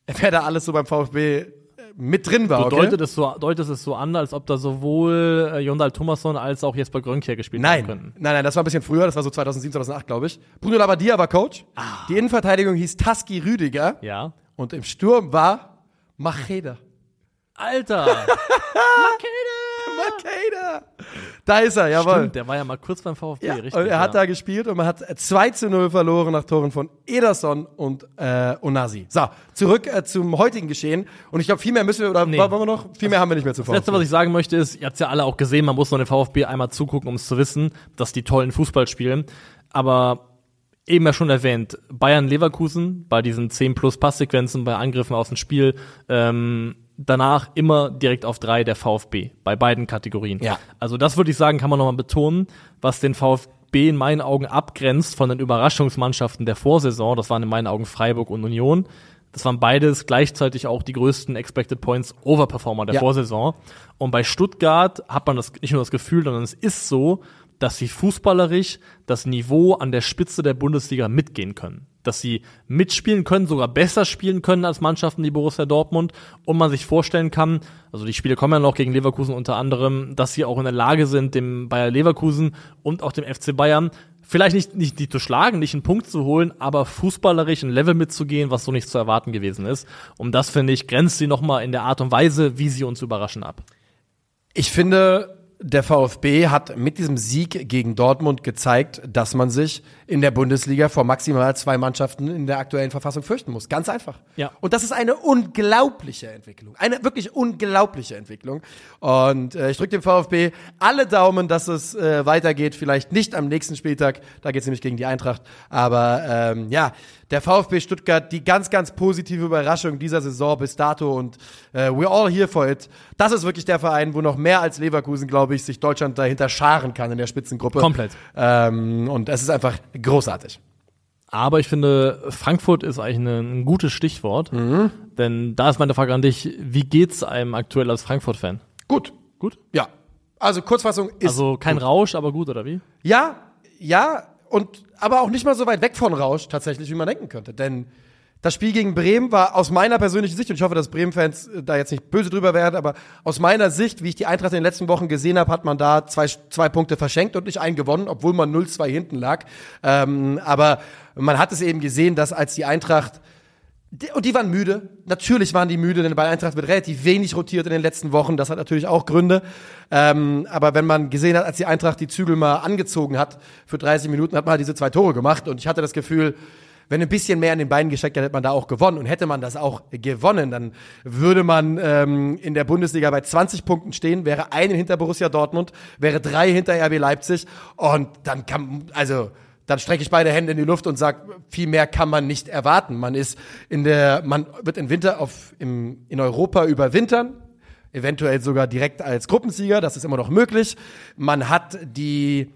Speaker 2: wer da alles so beim VfB äh, mit drin war,
Speaker 3: Du
Speaker 2: okay?
Speaker 3: deutet, es so, deutest es so an, als ob da sowohl äh, Jondal Thomasson als auch Jesper Grönkier gespielt
Speaker 2: Nein,
Speaker 3: haben
Speaker 2: nein,
Speaker 3: könnten.
Speaker 2: nein, das war ein bisschen früher, das war so 2007, 2008, glaube ich. Bruno Labbadia war Coach. Die Innenverteidigung hieß Taski Rüdiger.
Speaker 3: Ja.
Speaker 2: Und im Sturm war Macheda.
Speaker 3: Alter!
Speaker 2: Macheda! Da ist er, jawohl.
Speaker 3: Stimmt, der war ja mal kurz beim VfB,
Speaker 2: Ja,
Speaker 3: richtig.
Speaker 2: und er hat
Speaker 3: ja.
Speaker 2: da gespielt und man hat 2 zu 0 verloren nach Toren von Ederson und äh, Onasi. So, zurück äh, zum heutigen Geschehen. Und ich glaube, viel mehr müssen wir, oder
Speaker 3: Nee.
Speaker 2: wollen wir noch? Viel mehr haben wir nicht mehr zu
Speaker 3: Das Letzte, was ich sagen möchte, ist, ihr habt ja alle auch gesehen, man muss noch den VfB einmal zugucken, um es zu wissen, dass die tollen Fußball spielen. Aber eben ja schon erwähnt, Bayern Leverkusen bei diesen 10 plus Passsequenzen, bei Angriffen aus dem Spiel, ähm, danach immer direkt auf drei der VfB bei beiden Kategorien.
Speaker 2: Ja.
Speaker 3: Also das würde ich sagen, kann man nochmal betonen, was den VfB in meinen Augen abgrenzt von den Überraschungsmannschaften der Vorsaison. Das waren in meinen Augen Freiburg und Union. Das waren beides gleichzeitig auch die größten Expected Points Overperformer der
Speaker 2: Ja.
Speaker 3: Vorsaison. Und bei Stuttgart hat man das nicht nur das Gefühl, sondern es ist so, dass sie fußballerisch das Niveau an der Spitze der Bundesliga mitgehen können. Dass sie mitspielen können, sogar besser spielen können als Mannschaften wie Borussia Dortmund und man sich vorstellen kann, also die Spiele kommen ja noch gegen Leverkusen unter anderem, dass sie auch in der Lage sind, dem Bayer Leverkusen und auch dem FC Bayern vielleicht nicht, nicht die zu schlagen, nicht einen Punkt zu holen, aber fußballerisch ein Level mitzugehen, was so nicht zu erwarten gewesen ist. Und das, finde ich, grenzt sie nochmal in der Art und Weise, wie sie uns überraschen ab.
Speaker 2: Ich finde, der VfB hat mit diesem Sieg gegen Dortmund gezeigt, dass man sich in der Bundesliga vor maximal zwei Mannschaften in der aktuellen Verfassung fürchten muss. Ganz einfach.
Speaker 3: Ja.
Speaker 2: Und das ist eine unglaubliche Entwicklung. Eine wirklich unglaubliche Entwicklung. Und äh, ich drücke dem VfB alle Daumen, dass es äh, weitergeht. Vielleicht nicht am nächsten Spieltag. Da geht es nämlich gegen die Eintracht. Aber ähm, ja, der VfB Stuttgart, die ganz, ganz positive Überraschung dieser Saison bis dato. Und äh, we're all here for it. Das ist wirklich der Verein, wo noch mehr als Leverkusen, glaube ich, sich Deutschland dahinter scharen kann in der Spitzengruppe.
Speaker 3: Komplett.
Speaker 2: Ähm, und es ist einfach großartig.
Speaker 3: Aber ich finde, Frankfurt ist eigentlich ein, ein gutes Stichwort.
Speaker 2: Mhm.
Speaker 3: Denn da ist meine Frage an dich, wie geht's einem aktuell als Frankfurt-Fan?
Speaker 2: Gut.
Speaker 3: Gut?
Speaker 2: Ja. Also Kurzfassung ist
Speaker 3: Also kein Rausch, aber gut, oder wie?
Speaker 2: Ja, ja, und aber auch nicht mal so weit weg von Rausch tatsächlich, wie man denken könnte. Denn das Spiel gegen Bremen war aus meiner persönlichen Sicht, und ich hoffe, dass Bremen-Fans äh, da jetzt nicht böse drüber werden, aber aus meiner Sicht, wie ich die Eintracht in den letzten Wochen gesehen habe, hat man da zwei, zwei Punkte verschenkt und nicht einen gewonnen, obwohl man 0-2 hinten lag. Ähm, aber man hat es eben gesehen, dass als die Eintracht und die waren müde. Natürlich waren die müde, denn bei Eintracht wird relativ wenig rotiert in den letzten Wochen. Das hat natürlich auch Gründe. Ähm, aber wenn man gesehen hat, als die Eintracht die Zügel mal angezogen hat für 30 Minuten, hat man halt diese zwei Tore gemacht. Und ich hatte das Gefühl, wenn ein bisschen mehr an den Beinen gesteckt hätte, hätte man da auch gewonnen. Und hätte man das auch gewonnen, dann würde man ähm, in der Bundesliga bei 20 Punkten stehen, wäre einen hinter Borussia Dortmund, wäre drei hinter RB Leipzig. Und dann kann, also dann strecke ich beide Hände in die Luft und sage, viel mehr kann man nicht erwarten. Man ist in der, man wird im Winter auf, im, in Europa überwintern, eventuell sogar direkt als Gruppensieger, das ist immer noch möglich. Man hat die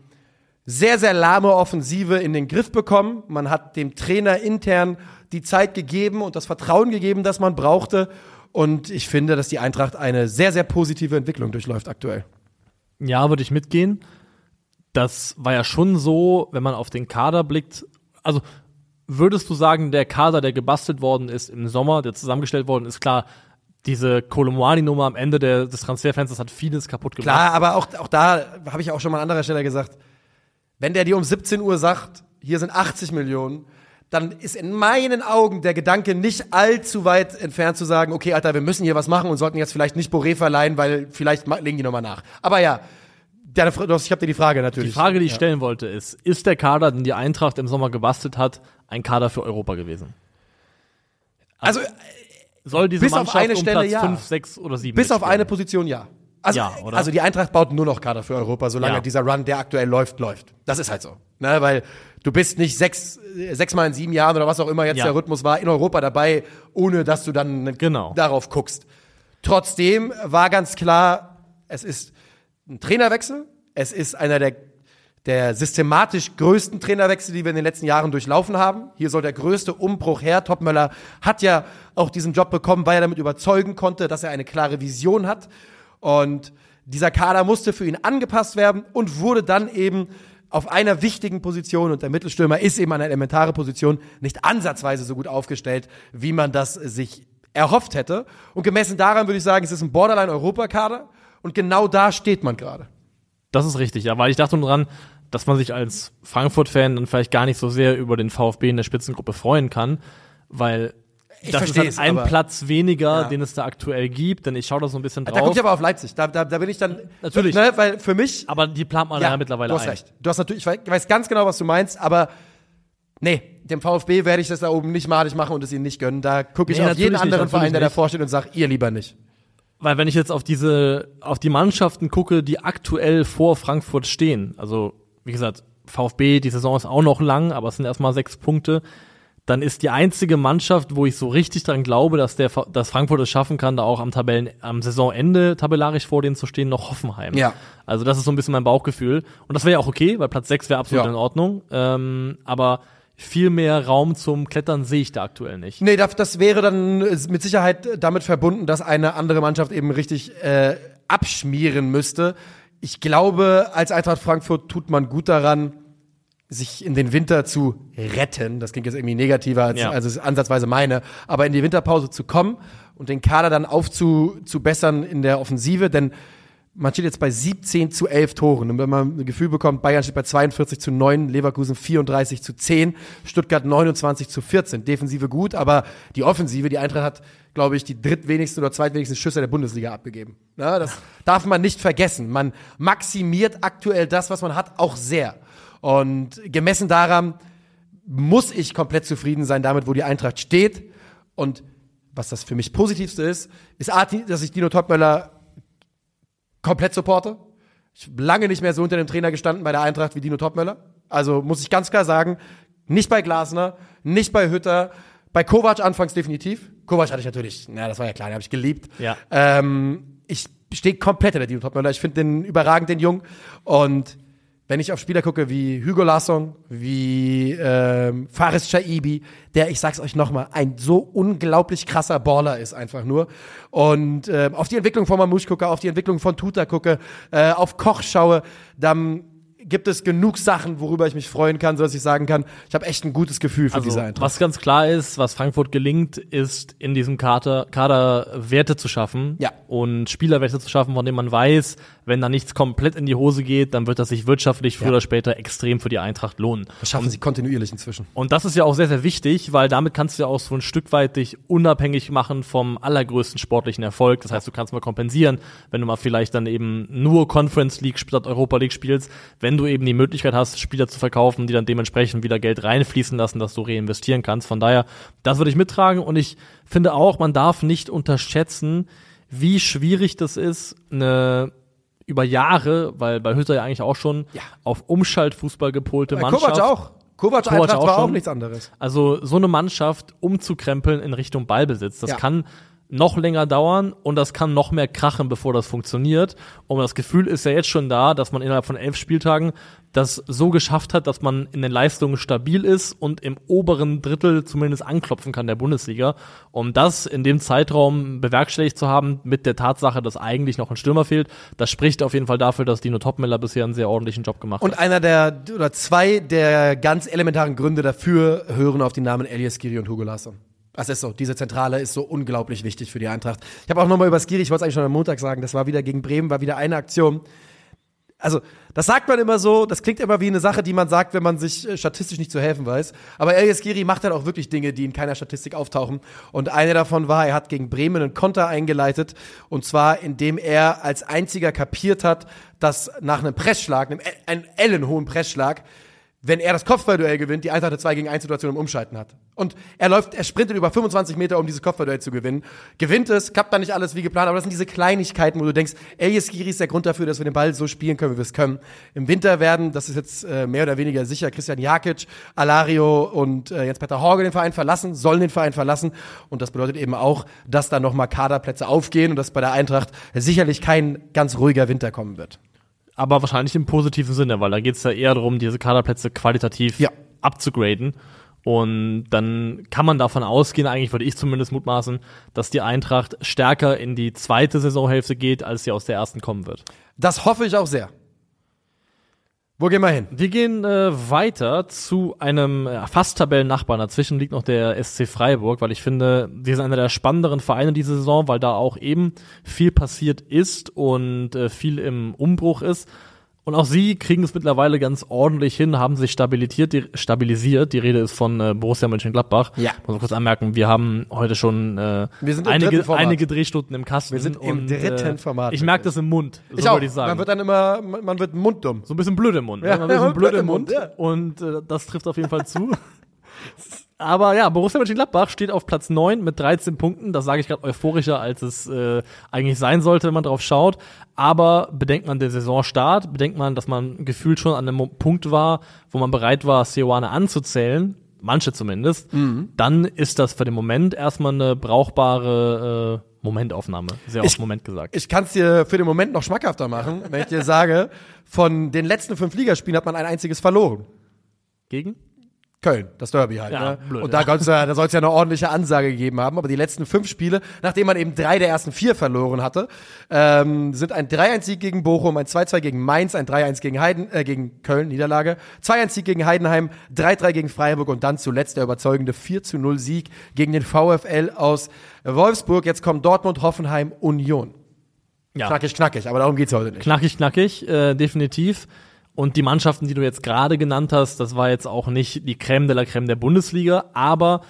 Speaker 2: sehr, sehr lahme Offensive in den Griff bekommen. Man hat dem Trainer intern die Zeit gegeben und das Vertrauen gegeben, das man brauchte. Und ich finde, dass die Eintracht eine sehr, sehr positive Entwicklung durchläuft aktuell.
Speaker 3: Ja, würde ich mitgehen. Das war ja schon so, wenn man auf den Kader blickt. Also würdest du sagen, der Kader, der gebastelt worden ist im Sommer, der zusammengestellt worden ist, klar, diese Kolomwani-Nummer am Ende der, des Transferfensters hat vieles kaputt gemacht.
Speaker 2: Klar, aber auch, auch da habe ich auch schon mal an anderer Stelle gesagt, wenn der dir um 17 Uhr sagt, hier sind 80 Millionen, dann ist in meinen Augen der Gedanke nicht allzu weit entfernt zu sagen, okay, Alter, wir müssen hier was machen und sollten jetzt vielleicht nicht Boré verleihen, weil vielleicht legen die nochmal nach. Aber ja, deine, ich habe dir die Frage natürlich.
Speaker 3: Die Frage, die ich
Speaker 2: ja.
Speaker 3: stellen wollte, ist, ist der Kader, den die Eintracht im Sommer gebastelt hat, ein Kader für Europa gewesen?
Speaker 2: Also
Speaker 3: Soll diese
Speaker 2: Bis auf
Speaker 3: Mannschaft
Speaker 2: eine
Speaker 3: um
Speaker 2: Stelle
Speaker 3: Platz
Speaker 2: ja.
Speaker 3: 5, 6 oder 7
Speaker 2: bis auf eine Position ja. Also,
Speaker 3: Ja, oder?
Speaker 2: also die Eintracht baut nur noch Kader für Europa, solange
Speaker 3: Ja.
Speaker 2: dieser Run, der aktuell läuft, läuft. Das ist halt so. Ne, weil du bist nicht sechs, äh, sechsmal in sieben Jahren oder was auch immer jetzt
Speaker 3: Ja.
Speaker 2: der Rhythmus war, in Europa dabei, ohne dass du dann
Speaker 3: Genau.
Speaker 2: darauf guckst. Trotzdem war ganz klar, es ist ein Trainerwechsel. Es ist einer der, der systematisch größten Trainerwechsel, die wir in den letzten Jahren durchlaufen haben. Hier soll der größte Umbruch her. Topmöller hat ja auch diesen Job bekommen, weil er damit überzeugen konnte, dass er eine klare Vision hat. Und dieser Kader musste für ihn angepasst werden und wurde dann eben auf einer wichtigen Position, und der Mittelstürmer ist eben eine elementare Position, nicht ansatzweise so gut aufgestellt, wie man das sich erhofft hätte. Und gemessen daran würde ich sagen, es ist ein Borderline-Europakader und genau da steht man gerade.
Speaker 3: Das ist richtig, ja, weil ich dachte nur dran, dass man sich als Frankfurt-Fan dann vielleicht gar nicht so sehr über den VfB in der Spitzengruppe freuen kann, weil
Speaker 2: Ich
Speaker 3: das ist halt ein Platz weniger,
Speaker 2: Ja.
Speaker 3: den es da aktuell gibt, denn ich schaue da so ein bisschen
Speaker 2: Da gucke
Speaker 3: drauf.
Speaker 2: ich aber auf Leipzig. Da, da, da bin ich dann.
Speaker 3: Natürlich.
Speaker 2: Ne, weil für mich.
Speaker 3: aber die plant man ja, mittlerweile
Speaker 2: Du hast
Speaker 3: ein.
Speaker 2: recht. Du hast natürlich, ich weiß, ganz genau, was du meinst, aber nee, dem VfB werde ich das da oben nicht malig machen und es ihnen nicht gönnen. Da gucke ich
Speaker 3: Nee,
Speaker 2: auf jeden
Speaker 3: nicht,
Speaker 2: anderen Verein, der davor steht und sage, ihr lieber nicht.
Speaker 3: Weil wenn ich jetzt auf diese, auf die Mannschaften gucke, die aktuell vor Frankfurt stehen, also wie gesagt, VfB, die Saison ist auch noch lang, aber es sind erstmal sechs Punkte. Dann ist die einzige Mannschaft, wo ich so richtig dran glaube, dass der, dass Frankfurt es schaffen kann, da auch am Tabellen, am Saisonende tabellarisch vor denen zu stehen, noch Hoffenheim.
Speaker 2: Ja.
Speaker 3: Also das ist so ein bisschen mein Bauchgefühl. Und das wäre ja auch okay, weil Platz sechs wäre absolut
Speaker 2: Ja.
Speaker 3: in Ordnung. Ähm, aber viel mehr Raum zum Klettern sehe ich da aktuell nicht.
Speaker 2: Nee, das, das wäre dann äh, mit Sicherheit damit verbunden, dass eine andere Mannschaft eben richtig äh, abschmieren müsste. Ich glaube, als Eintracht Frankfurt tut man gut daran, sich in den Winter zu retten. Das klingt jetzt irgendwie negativer, als,
Speaker 3: Ja.
Speaker 2: als es ansatzweise meine. Aber in die Winterpause zu kommen und den Kader dann aufzubessern in der Offensive, denn man steht jetzt bei 17 zu 11 Toren. Und wenn man ein Gefühl bekommt, Bayern steht bei 42 zu 9, Leverkusen 34 zu 10, Stuttgart 29 zu 14. Defensive gut, aber die Offensive, die Eintracht hat, glaube ich, die drittwenigsten oder zweitwenigsten Schüsse der Bundesliga abgegeben. Na, das darf man nicht vergessen. Man maximiert aktuell das, was man hat, auch sehr. Und gemessen daran muss ich komplett zufrieden sein damit, wo die Eintracht steht. Und was das für mich Positivste ist, ist, A, dass ich Dino Topmöller komplett supporte. Ich habe lange nicht mehr so unter dem Trainer gestanden bei der Eintracht wie Dino Topmöller. Also muss ich ganz klar sagen, nicht bei Glasner, nicht bei Hütter, bei Kovac anfangs definitiv. Kovac hatte ich natürlich, na, das war ja klar, den habe ich geliebt.
Speaker 3: Ja.
Speaker 2: Ähm, ich stehe komplett hinter Dino Topmöller. Ich finde den überragend, den Jung. Und wenn ich auf Spieler gucke wie Hugo Larsson, wie ähm, Faris Shaibi, der, ich sag's euch nochmal, ein so unglaublich krasser Baller ist einfach nur. Und ähm, auf die Entwicklung von Mamouche gucke, auf die Entwicklung von Tuta gucke, äh, auf Koch schaue, dann gibt es genug Sachen, worüber ich mich freuen kann, sodass ich sagen kann, ich habe echt ein gutes Gefühl für diese
Speaker 3: Also,
Speaker 2: Eintracht.
Speaker 3: was ganz klar ist, was Frankfurt gelingt, ist in diesem Kader, Kader Werte zu schaffen
Speaker 2: Ja.
Speaker 3: und Spielerwerte zu schaffen, von denen man weiß, wenn da nichts komplett in die Hose geht, dann wird das sich wirtschaftlich früher
Speaker 2: Ja.
Speaker 3: oder später extrem für die Eintracht lohnen.
Speaker 2: Das schaffen sie kontinuierlich inzwischen.
Speaker 3: Und das ist ja auch sehr, sehr wichtig, weil damit kannst du ja auch so ein Stück weit dich unabhängig machen vom allergrößten sportlichen Erfolg. Das heißt, du kannst mal kompensieren, wenn du mal vielleicht dann eben nur Conference League statt Europa League spielst, wenn du eben die Möglichkeit hast, Spieler zu verkaufen, die dann dementsprechend wieder Geld reinfließen lassen, dass du reinvestieren kannst. Von daher, das würde ich mittragen und ich finde auch, man darf nicht unterschätzen, wie schwierig das ist, eine über Jahre, weil bei Hütter ja eigentlich auch schon
Speaker 2: Ja.
Speaker 3: auf Umschaltfußball gepolte
Speaker 2: Bei
Speaker 3: Mannschaft.
Speaker 2: Kovac auch. Kovac,
Speaker 3: Kovac
Speaker 2: Eintracht
Speaker 3: auch
Speaker 2: war auch
Speaker 3: schon.
Speaker 2: nichts anderes.
Speaker 3: Also so eine Mannschaft umzukrempeln in Richtung Ballbesitz, das
Speaker 2: Ja.
Speaker 3: kann noch länger dauern und das kann noch mehr krachen, bevor das funktioniert. Und das Gefühl ist ja jetzt schon da, dass man innerhalb von elf Spieltagen das so geschafft hat, dass man in den Leistungen stabil ist und im oberen Drittel zumindest anklopfen kann der Bundesliga. Um das in dem Zeitraum bewerkstelligt zu haben, mit der Tatsache, dass eigentlich noch ein Stürmer fehlt, das spricht auf jeden Fall dafür, dass Dino Topmiller bisher einen sehr ordentlichen Job gemacht hat.
Speaker 2: Und einer der, oder zwei der ganz elementaren Gründe dafür hören auf die Namen Elias Giri und Hugo Larsson. Das ist so. Diese Zentrale ist so unglaublich wichtig für die Eintracht. Ich habe auch nochmal über Skiri, ich wollte es eigentlich schon am Montag sagen, das war wieder gegen Bremen, war wieder eine Aktion. Also, das sagt man immer so, das klingt immer wie eine Sache, die man sagt, wenn man sich äh, statistisch nicht zu helfen weiß. Aber Elias Giri macht dann auch wirklich Dinge, die in keiner Statistik auftauchen. Und eine davon war, er hat gegen Bremen einen Konter eingeleitet. Und zwar, indem er als einziger kapiert hat, dass nach einem Pressschlag, einem, e- einem ellenhohen Pressschlag, wenn er das Kopfballduell gewinnt, die Eintracht eine 2 gegen 1 Situation im Umschalten hat. Und er läuft, er sprintet über 25 Meter, um dieses Kopfballduell zu gewinnen. Gewinnt es, klappt dann nicht alles wie geplant, aber das sind diese Kleinigkeiten, wo du denkst, Elias Giri ist der Grund dafür, dass wir den Ball so spielen können, wie wir es können. Im Winter werden, das ist jetzt äh, mehr oder weniger sicher, Christian Jakic, Alario und äh, Jens-Peter Horge den Verein verlassen, sollen den Verein verlassen. Und das bedeutet eben auch, dass da nochmal Kaderplätze aufgehen und dass bei der Eintracht sicherlich kein ganz ruhiger Winter kommen wird.
Speaker 3: Aber wahrscheinlich im positiven Sinne, weil da geht es ja eher darum, diese Kaderplätze qualitativ
Speaker 2: Ja.
Speaker 3: abzugraden. Und dann kann man davon ausgehen, eigentlich würde ich zumindest mutmaßen, dass die Eintracht stärker in die zweite Saisonhälfte geht, als sie aus der ersten kommen wird.
Speaker 2: Das hoffe ich auch sehr. Wo gehen wir hin?
Speaker 3: Wir gehen äh, weiter zu einem äh, fast Tabellennachbarn. Dazwischen liegt noch der SC Freiburg, weil ich finde, die sind einer der spannenderen Vereine diese Saison, weil da auch eben viel passiert ist und äh, viel im Umbruch ist. Und auch sie kriegen es mittlerweile ganz ordentlich hin, haben sich stabilisiert. Die, stabilisiert. die Rede ist von äh, Borussia Mönchengladbach.
Speaker 2: Ja.
Speaker 3: Muss man kurz anmerken, wir haben heute schon äh, einige, einige Drehstunden im Kasten.
Speaker 2: Wir sind im
Speaker 3: und,
Speaker 2: dritten
Speaker 3: äh,
Speaker 2: Format.
Speaker 3: Ich merke das im Mund, so
Speaker 2: ich auch.
Speaker 3: ich sagen
Speaker 2: Man wird dann immer, man wird munddumm.
Speaker 3: so ein bisschen blöd im Mund.
Speaker 2: Ja,
Speaker 3: ne? Man ist ein bisschen blöd im Mund.
Speaker 2: ja.
Speaker 3: Und äh, das trifft auf jeden Fall zu. Aber ja, Borussia Mönchengladbach steht auf Platz 9 mit 13 Punkten. Das sage ich gerade euphorischer, als es äh, eigentlich sein sollte, wenn man drauf schaut. Aber bedenkt man den Saisonstart, bedenkt man, dass man gefühlt schon an einem Punkt war, wo man bereit war, Seoane anzuzählen, manche zumindest, dann ist das für den Moment erstmal eine brauchbare äh, Momentaufnahme. Sehr oft
Speaker 2: Ich-
Speaker 3: Moment gesagt.
Speaker 2: Ich kann es dir für den Moment noch schmackhafter machen, wenn ich dir sage, von den letzten fünf Ligaspielen hat man ein einziges verloren.
Speaker 3: Gegen?
Speaker 2: Köln, das Derby halt.
Speaker 3: Ja,
Speaker 2: ne?
Speaker 3: blöd,
Speaker 2: und da,
Speaker 3: ja.
Speaker 2: da soll es ja eine ordentliche Ansage gegeben haben. Aber die letzten fünf Spiele, nachdem man eben drei der ersten vier verloren hatte, ähm, sind ein 3-1-Sieg gegen Bochum, ein 2-2 gegen Mainz, ein 3-1 gegen, Heiden, äh, gegen Köln, Niederlage, 2-1-Sieg gegen Heidenheim, 3-3 gegen Freiburg und dann zuletzt der überzeugende 4-0-Sieg gegen den VfL aus Wolfsburg. Jetzt kommt Dortmund, Hoffenheim, Union.
Speaker 3: Ja.
Speaker 2: Knackig, knackig, aber darum geht's heute nicht.
Speaker 3: Knackig, knackig, äh, definitiv. Und die Mannschaften, die du jetzt gerade genannt hast, das war jetzt auch nicht die Crème de la Crème der Bundesliga, aber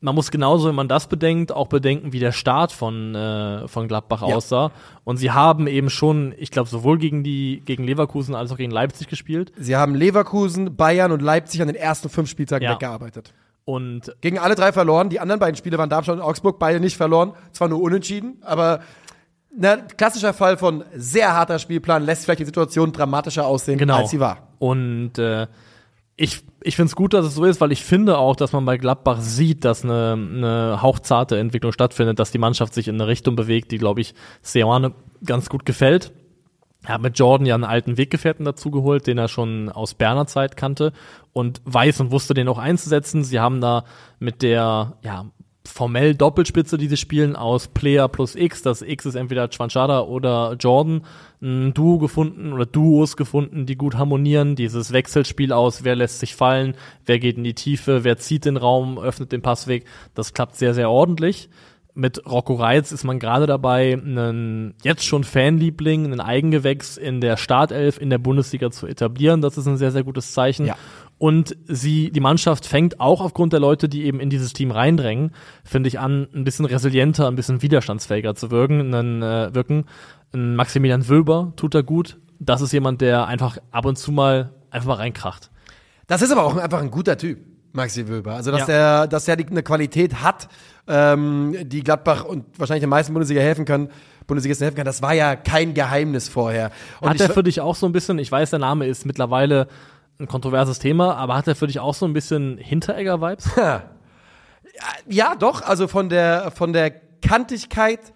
Speaker 3: man muss genauso, wenn man das bedenkt, auch bedenken, wie der Start von, äh, von Gladbach
Speaker 2: Ja.
Speaker 3: aussah. Und sie haben eben schon, ich glaube, sowohl gegen die gegen Leverkusen als auch gegen Leipzig gespielt.
Speaker 2: Sie haben Leverkusen, Bayern und Leipzig an den ersten fünf Spieltagen
Speaker 3: Ja.
Speaker 2: weggearbeitet.
Speaker 3: Und
Speaker 2: Gegen alle drei verloren. Die anderen beiden Spiele waren Darmstadt und Augsburg, beide nicht verloren. Zwar nur unentschieden, aber na, klassischer Fall von sehr harter Spielplan lässt vielleicht die Situation dramatischer aussehen,
Speaker 3: Genau.
Speaker 2: als sie war.
Speaker 3: Und äh, ich, ich finde es gut, dass es so ist, weil ich finde auch, dass man bei Gladbach sieht, dass eine, eine hauchzarte Entwicklung stattfindet, dass die Mannschaft sich in eine Richtung bewegt, die, glaube ich, Seoane ganz gut gefällt. Er hat mit Jordan ja einen alten Weggefährten dazu geholt, den er schon aus Berner Zeit kannte und weiß und wusste den auch einzusetzen. Sie haben da mit der, ja, formell Doppelspitze, die sie spielen, aus Player plus X, das X ist entweder Chwanchada oder Jordan, ein Duo gefunden oder Duos gefunden, die gut harmonieren. Dieses Wechselspiel aus, wer lässt sich fallen, wer geht in die Tiefe, wer zieht den Raum, öffnet den Passweg, das klappt sehr, sehr ordentlich. Mit Rocco Reitz ist man gerade dabei, einen jetzt schon Fanliebling, einen Eigengewächs in der Startelf in der Bundesliga zu etablieren. Das ist ein sehr, sehr gutes Zeichen.
Speaker 2: Ja.
Speaker 3: Und sie, die Mannschaft fängt auch aufgrund der Leute, die eben in dieses Team reindrängen, finde ich an, ein bisschen resilienter, ein bisschen widerstandsfähiger zu wirken. Einen, äh, wirken. Ein Maximilian Wöber tut er gut. Das ist jemand, der einfach ab und zu mal einfach mal reinkracht.
Speaker 2: Das ist aber auch einfach ein guter Typ, Maxi Wöber. Also, dass
Speaker 3: Ja.
Speaker 2: der, dass der die, eine Qualität hat, ähm, die Gladbach und wahrscheinlich den meisten Bundesliga helfen kann, Bundesligisten helfen kann, das war ja kein Geheimnis vorher. Und
Speaker 3: Hat er für dich auch so ein bisschen, ich weiß, der Name ist mittlerweile ein kontroverses Thema, aber hat er für dich auch so ein bisschen Hinteregger-Vibes?
Speaker 2: Ja, doch, also von der, von der Kantigkeit,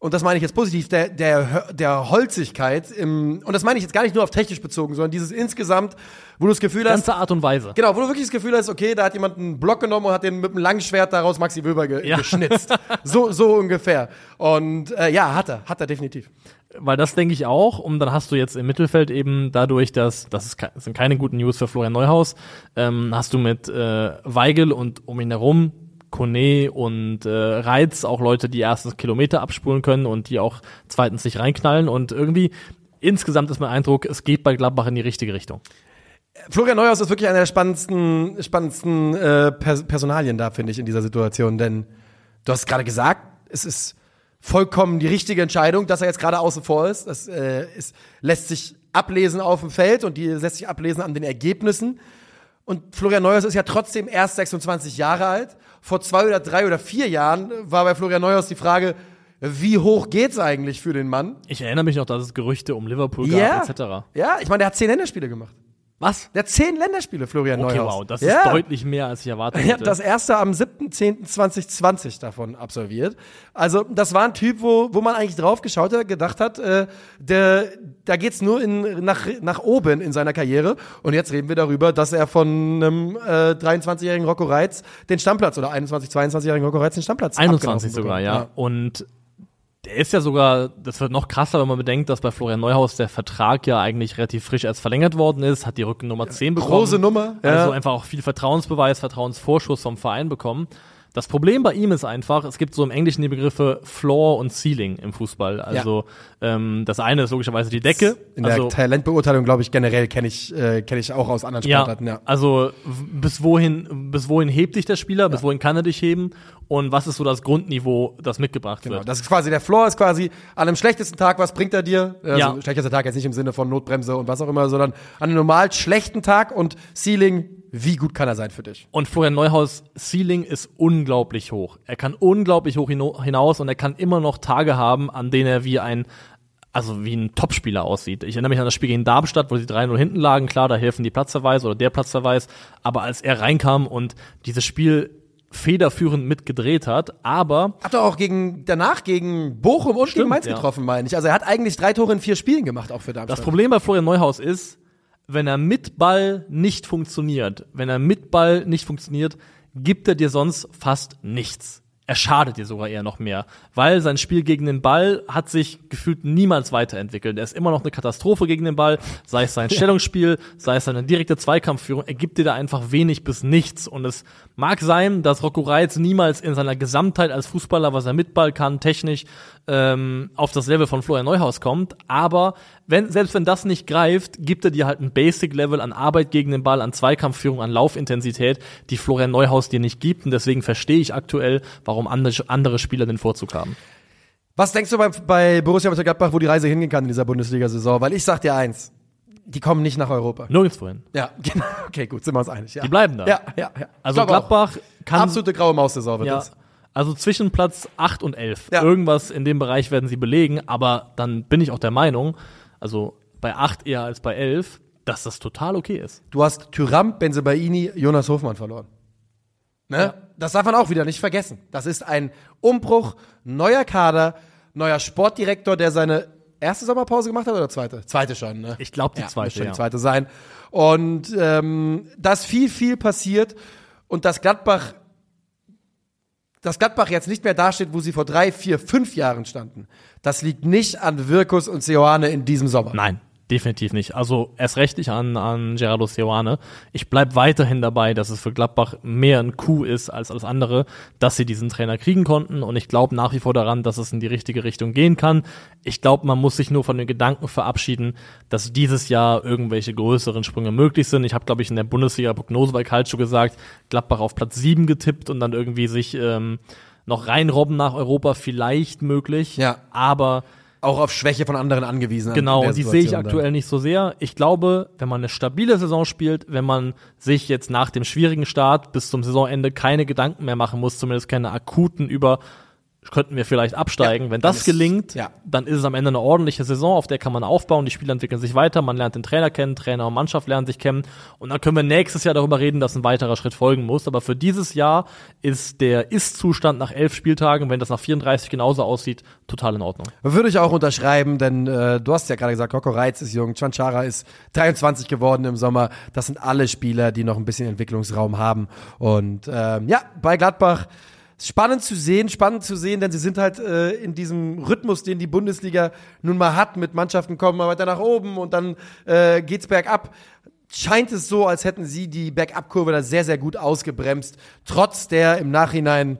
Speaker 2: und das meine ich jetzt positiv, der, der, der Holzigkeit, im, und das meine ich jetzt gar nicht nur auf technisch bezogen, sondern dieses insgesamt, wo du das Gefühl hast,
Speaker 3: Ganze Art und Weise.
Speaker 2: genau, wo du wirklich das Gefühl hast, okay, da hat jemand einen Block genommen und hat den mit einem langen Schwert daraus Maxi Wöber ge
Speaker 3: Ja.
Speaker 2: geschnitzt. so, so ungefähr. Und äh, ja, hat er, hat er definitiv.
Speaker 3: Weil das denke ich auch. Und dann hast du jetzt im Mittelfeld eben dadurch, dass das, ist, das sind keine guten News für Florian Neuhaus, ähm, hast du mit äh, Weigel und um ihn herum Kone und äh, Reiz auch Leute, die erstens Kilometer abspulen können und die auch zweitens sich reinknallen. Und irgendwie insgesamt ist mein Eindruck, es geht bei Gladbach in die richtige Richtung.
Speaker 2: Florian Neuhaus ist wirklich einer der spannendsten, spannendsten äh, Pers Personalien da, finde ich, in dieser Situation. Denn du hast gerade gesagt, es ist vollkommen die richtige Entscheidung, dass er jetzt gerade außen vor ist. Das äh, ist, lässt sich ablesen auf dem Feld und die lässt sich ablesen an den Ergebnissen. Und Florian Neuhaus ist ja trotzdem erst 26 Jahre alt. Vor zwei oder drei oder vier Jahren war bei Florian Neuhaus die Frage, wie hoch geht's eigentlich für den Mann?
Speaker 3: Ich erinnere mich noch, dass es Gerüchte um Liverpool gab, etc.
Speaker 2: Ja, ich meine, der hat zehn Länderspiele gemacht.
Speaker 3: Was?
Speaker 2: Der hat zehn Länderspiele, Florian
Speaker 3: Okay,
Speaker 2: Neuhaus.
Speaker 3: wow, das
Speaker 2: ja.
Speaker 3: ist deutlich mehr, als ich erwartet
Speaker 2: Er
Speaker 3: hätte.
Speaker 2: hat das erste am 7.10.2020 davon absolviert. Also, das war ein Typ, wo, wo man eigentlich drauf geschaut hat, gedacht hat, äh, der, da geht's nur in, nach, nach oben in seiner Karriere. Und jetzt reden wir darüber, dass er von einem äh, 23-jährigen Rocco Reitz den Stammplatz oder 21-, 22-jährigen Rocco Reitz den Stammplatz
Speaker 3: 21
Speaker 2: abgelaufen
Speaker 3: sogar,
Speaker 2: bekommt.
Speaker 3: ja. Und der ist ja sogar, das wird noch krasser, wenn man bedenkt, dass bei Florian Neuhaus der Vertrag ja eigentlich relativ frisch erst verlängert worden ist, hat die Rückennummer 10 bekommen.
Speaker 2: Große Nummer. Ja.
Speaker 3: Also einfach auch viel Vertrauensbeweis, Vertrauensvorschuss vom Verein bekommen. Das Problem bei ihm ist einfach, es gibt so im Englischen die Begriffe Floor und Ceiling im Fußball. Also ähm, das eine ist logischerweise die Decke.
Speaker 2: in der
Speaker 3: also,
Speaker 2: Talentbeurteilung, glaube ich, generell kenne ich, äh, kenn ich auch aus anderen
Speaker 3: ja,
Speaker 2: Sportarten. Ja.
Speaker 3: also w- bis wohin, bis wohin hebt dich der Spieler, bis wohin kann er dich heben und was ist so das Grundniveau, das mitgebracht
Speaker 2: Genau,
Speaker 3: wird.
Speaker 2: das ist quasi der Floor, ist quasi an einem schlechtesten Tag, was bringt er dir? Also
Speaker 3: Ja.
Speaker 2: schlechtester Tag jetzt nicht im Sinne von Notbremse und was auch immer, sondern an einem normal schlechten Tag und Ceiling, wie gut kann er sein für dich?
Speaker 3: Und Florian Neuhaus Ceiling ist unglaublich hoch. Er kann unglaublich hoch hinaus und er kann immer noch Tage haben, an denen er wie ein also wie ein Topspieler aussieht. Ich erinnere mich an das Spiel gegen Darmstadt, wo sie 3-0 hinten lagen. Klar, da helfen die Platzverweise oder der Platzverweis. Aber als er reinkam und dieses Spiel federführend mitgedreht hat, aber
Speaker 2: Hat er auch gegen, danach gegen Bochum und gegen
Speaker 3: Stimmt,
Speaker 2: Mainz
Speaker 3: ja.
Speaker 2: getroffen, meine ich. Also er hat eigentlich drei Tore in vier Spielen gemacht, auch für Darmstadt.
Speaker 3: Das Problem bei Florian Neuhaus ist, wenn er mit Ball nicht funktioniert, wenn er mit Ball nicht funktioniert, gibt er dir sonst fast nichts. Er schadet dir sogar eher noch mehr, weil sein Spiel gegen den Ball hat sich gefühlt niemals weiterentwickelt. Er ist immer noch eine Katastrophe gegen den Ball, sei es sein Stellungsspiel, sei es seine direkte Zweikampfführung. Er gibt dir da einfach wenig bis nichts. Und es mag sein, dass Rocco Reitz niemals in seiner Gesamtheit als Fußballer, was er mit Ball kann, technisch, ähm, auf das Level von Florian Neuhaus kommt. Aber wenn, selbst wenn das nicht greift, gibt er dir halt ein Basic-Level an Arbeit gegen den Ball, an Zweikampfführung, an Laufintensität, die Florian Neuhaus dir nicht gibt. Und deswegen verstehe ich aktuell, warum andere, andere Spieler den Vorzug haben.
Speaker 2: Was denkst du bei, bei Borussia Mönchengladbach, wo die Reise hingehen kann in dieser Bundesliga-Saison? Weil ich sag dir eins, die kommen nicht nach Europa.
Speaker 3: Nirgendwo hin.
Speaker 2: Ja, genau. Okay, gut, sind wir uns einig. Ja.
Speaker 3: Die bleiben da.
Speaker 2: Ja, ja, ja.
Speaker 3: Also
Speaker 2: glaub auch.
Speaker 3: Gladbach kann
Speaker 2: Absolute graue Maus-Saison wird
Speaker 3: Ja,
Speaker 2: das.
Speaker 3: also zwischen Platz 8 und 11.
Speaker 2: Ja.
Speaker 3: Irgendwas in dem Bereich werden sie belegen, aber dann bin ich auch der Meinung, also bei 8 eher als bei 11, dass das total okay ist.
Speaker 2: Du hast Tyram, Benzebaini, Jonas Hofmann verloren. Ne? Das darf man auch wieder nicht vergessen. Das ist ein Umbruch, neuer Kader, neuer Sportdirektor, der seine erste Sommerpause gemacht hat oder zweite? Zweite schon, ne?
Speaker 3: Ich glaube die
Speaker 2: ja,
Speaker 3: zweite.
Speaker 2: Schon
Speaker 3: Ja.
Speaker 2: die zweite sein. Und ähm, dass viel, viel passiert und dass Gladbach, dass Gladbach jetzt nicht mehr dasteht, wo sie vor drei, vier, fünf Jahren standen. Das liegt nicht an Wirkus und Seoane in diesem Sommer.
Speaker 3: Nein, definitiv nicht. Also erst recht nicht an, an Gerardo Seoane. Ich bleib weiterhin dabei, dass es für Gladbach mehr ein Coup ist als alles andere, dass sie diesen Trainer kriegen konnten. Und ich glaube nach wie vor daran, dass es in die richtige Richtung gehen kann. Ich glaube, man muss sich nur von den Gedanken verabschieden, dass dieses Jahr irgendwelche größeren Sprünge möglich sind. Ich habe, glaube ich, in der Bundesliga-Prognose bei Calcio gesagt, Gladbach auf Platz 7 getippt und dann irgendwie sich ähm, noch reinrobben nach Europa, vielleicht möglich.
Speaker 2: Ja.
Speaker 3: Aber
Speaker 2: Auch auf Schwäche von anderen angewiesen. an-
Speaker 3: Genau,
Speaker 2: der
Speaker 3: die sehe ich
Speaker 2: Situation dann.
Speaker 3: aktuell nicht so sehr. Ich glaube, wenn man eine stabile Saison spielt, wenn man sich jetzt nach dem schwierigen Start bis zum Saisonende keine Gedanken mehr machen muss, zumindest keine akuten über könnten wir vielleicht absteigen.
Speaker 2: Ja,
Speaker 3: wenn das
Speaker 2: ist-
Speaker 3: gelingt,
Speaker 2: ja.
Speaker 3: dann ist es am Ende eine ordentliche Saison, auf der kann man aufbauen, die Spieler entwickeln sich weiter, man lernt den Trainer kennen, Trainer und Mannschaft lernen sich kennen und dann können wir nächstes Jahr darüber reden, dass ein weiterer Schritt folgen muss. Aber für dieses Jahr ist der Ist-Zustand nach elf Spieltagen, wenn das nach 34 genauso aussieht, total in Ordnung.
Speaker 2: Würde ich auch unterschreiben, denn äh, du hast ja gerade gesagt, Coco Reitz ist jung, Chanchara ist 23 geworden im Sommer. Das sind alle Spieler, die noch ein bisschen Entwicklungsraum haben. Und ähm, ja, bei Gladbach spannend zu sehen, spannend zu sehen, denn sie sind halt äh, in diesem Rhythmus, den die Bundesliga nun mal hat, mit Mannschaften kommen mal weiter nach oben und dann äh, geht's bergab. Scheint es so, als hätten sie die Bergab-Kurve da sehr, sehr gut ausgebremst, trotz der im Nachhinein,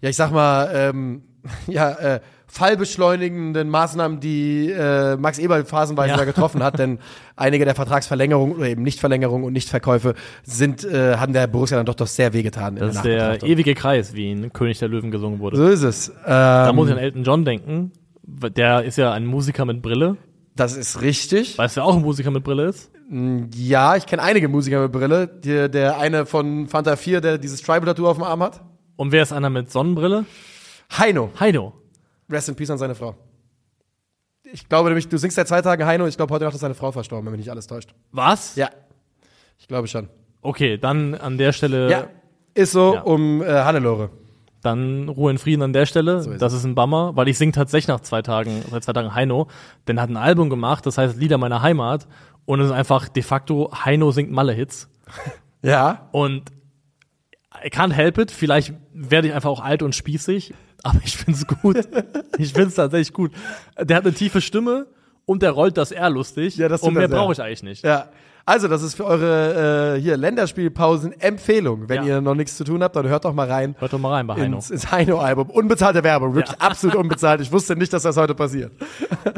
Speaker 2: ja, ich sag mal, ähm, ja, äh, fallbeschleunigenden Maßnahmen, die äh, Max Eberl phasenweise
Speaker 3: Ja.
Speaker 2: da getroffen hat, denn einige der Vertragsverlängerungen oder eben Nichtverlängerungen und Nichtverkäufe sind, äh, haben der Borussia dann doch doch sehr wehgetan. in
Speaker 3: Das ist
Speaker 2: der
Speaker 3: ewige Kreis, wie in König der Löwen gesungen wurde.
Speaker 2: So ist es. Ähm,
Speaker 3: Da muss ich an Elton John denken. Der ist ja ein Musiker mit Brille.
Speaker 2: das ist richtig.
Speaker 3: Weißt du, wer auch ein Musiker mit Brille ist?
Speaker 2: Ja, ich kenne einige Musiker mit Brille. Der, der eine von Fanta 4, der dieses Tribal-Tattoo auf dem Arm hat.
Speaker 3: Und wer ist einer mit Sonnenbrille?
Speaker 2: Heino.
Speaker 3: Heino.
Speaker 2: Rest in Peace an seine Frau. Ich glaube nämlich, du singst seit zwei Tagen Heino. Ich glaube, heute Nacht ist seine Frau verstorben, wenn mich nicht alles täuscht.
Speaker 3: Was?
Speaker 2: Ja. Ich glaube schon.
Speaker 3: Okay, dann an der Stelle,
Speaker 2: Ja. Ist so
Speaker 3: Ja.
Speaker 2: um äh, Hannelore.
Speaker 3: dann Ruhe in Frieden an der Stelle.
Speaker 2: ist
Speaker 3: das ist ein Bummer, weil ich sing tatsächlich nach zwei Tagen, seit zwei Tagen Heino. Denn er hat ein Album gemacht, das heißt Lieder meiner Heimat. Und es ist einfach de facto Heino singt Malle-Hits.
Speaker 2: Ja.
Speaker 3: Und I can't help it. Vielleicht werde ich einfach auch alt und spießig, aber ich find's gut. ich find's tatsächlich gut. Der hat eine tiefe Stimme und der rollt das R lustig.
Speaker 2: Ja, das
Speaker 3: und mehr brauche ich eigentlich nicht.
Speaker 2: Ja. Also, das ist für eure äh, hier Länderspielpausen Empfehlung. Wenn
Speaker 3: Ja.
Speaker 2: ihr noch nichts zu tun habt, dann hört doch mal rein.
Speaker 3: Hört doch mal rein bei Heino.
Speaker 2: Ins, ins Heino-Album. Unbezahlte Werbung, wirklich absolut unbezahlt. Ich wusste nicht, dass das heute passiert.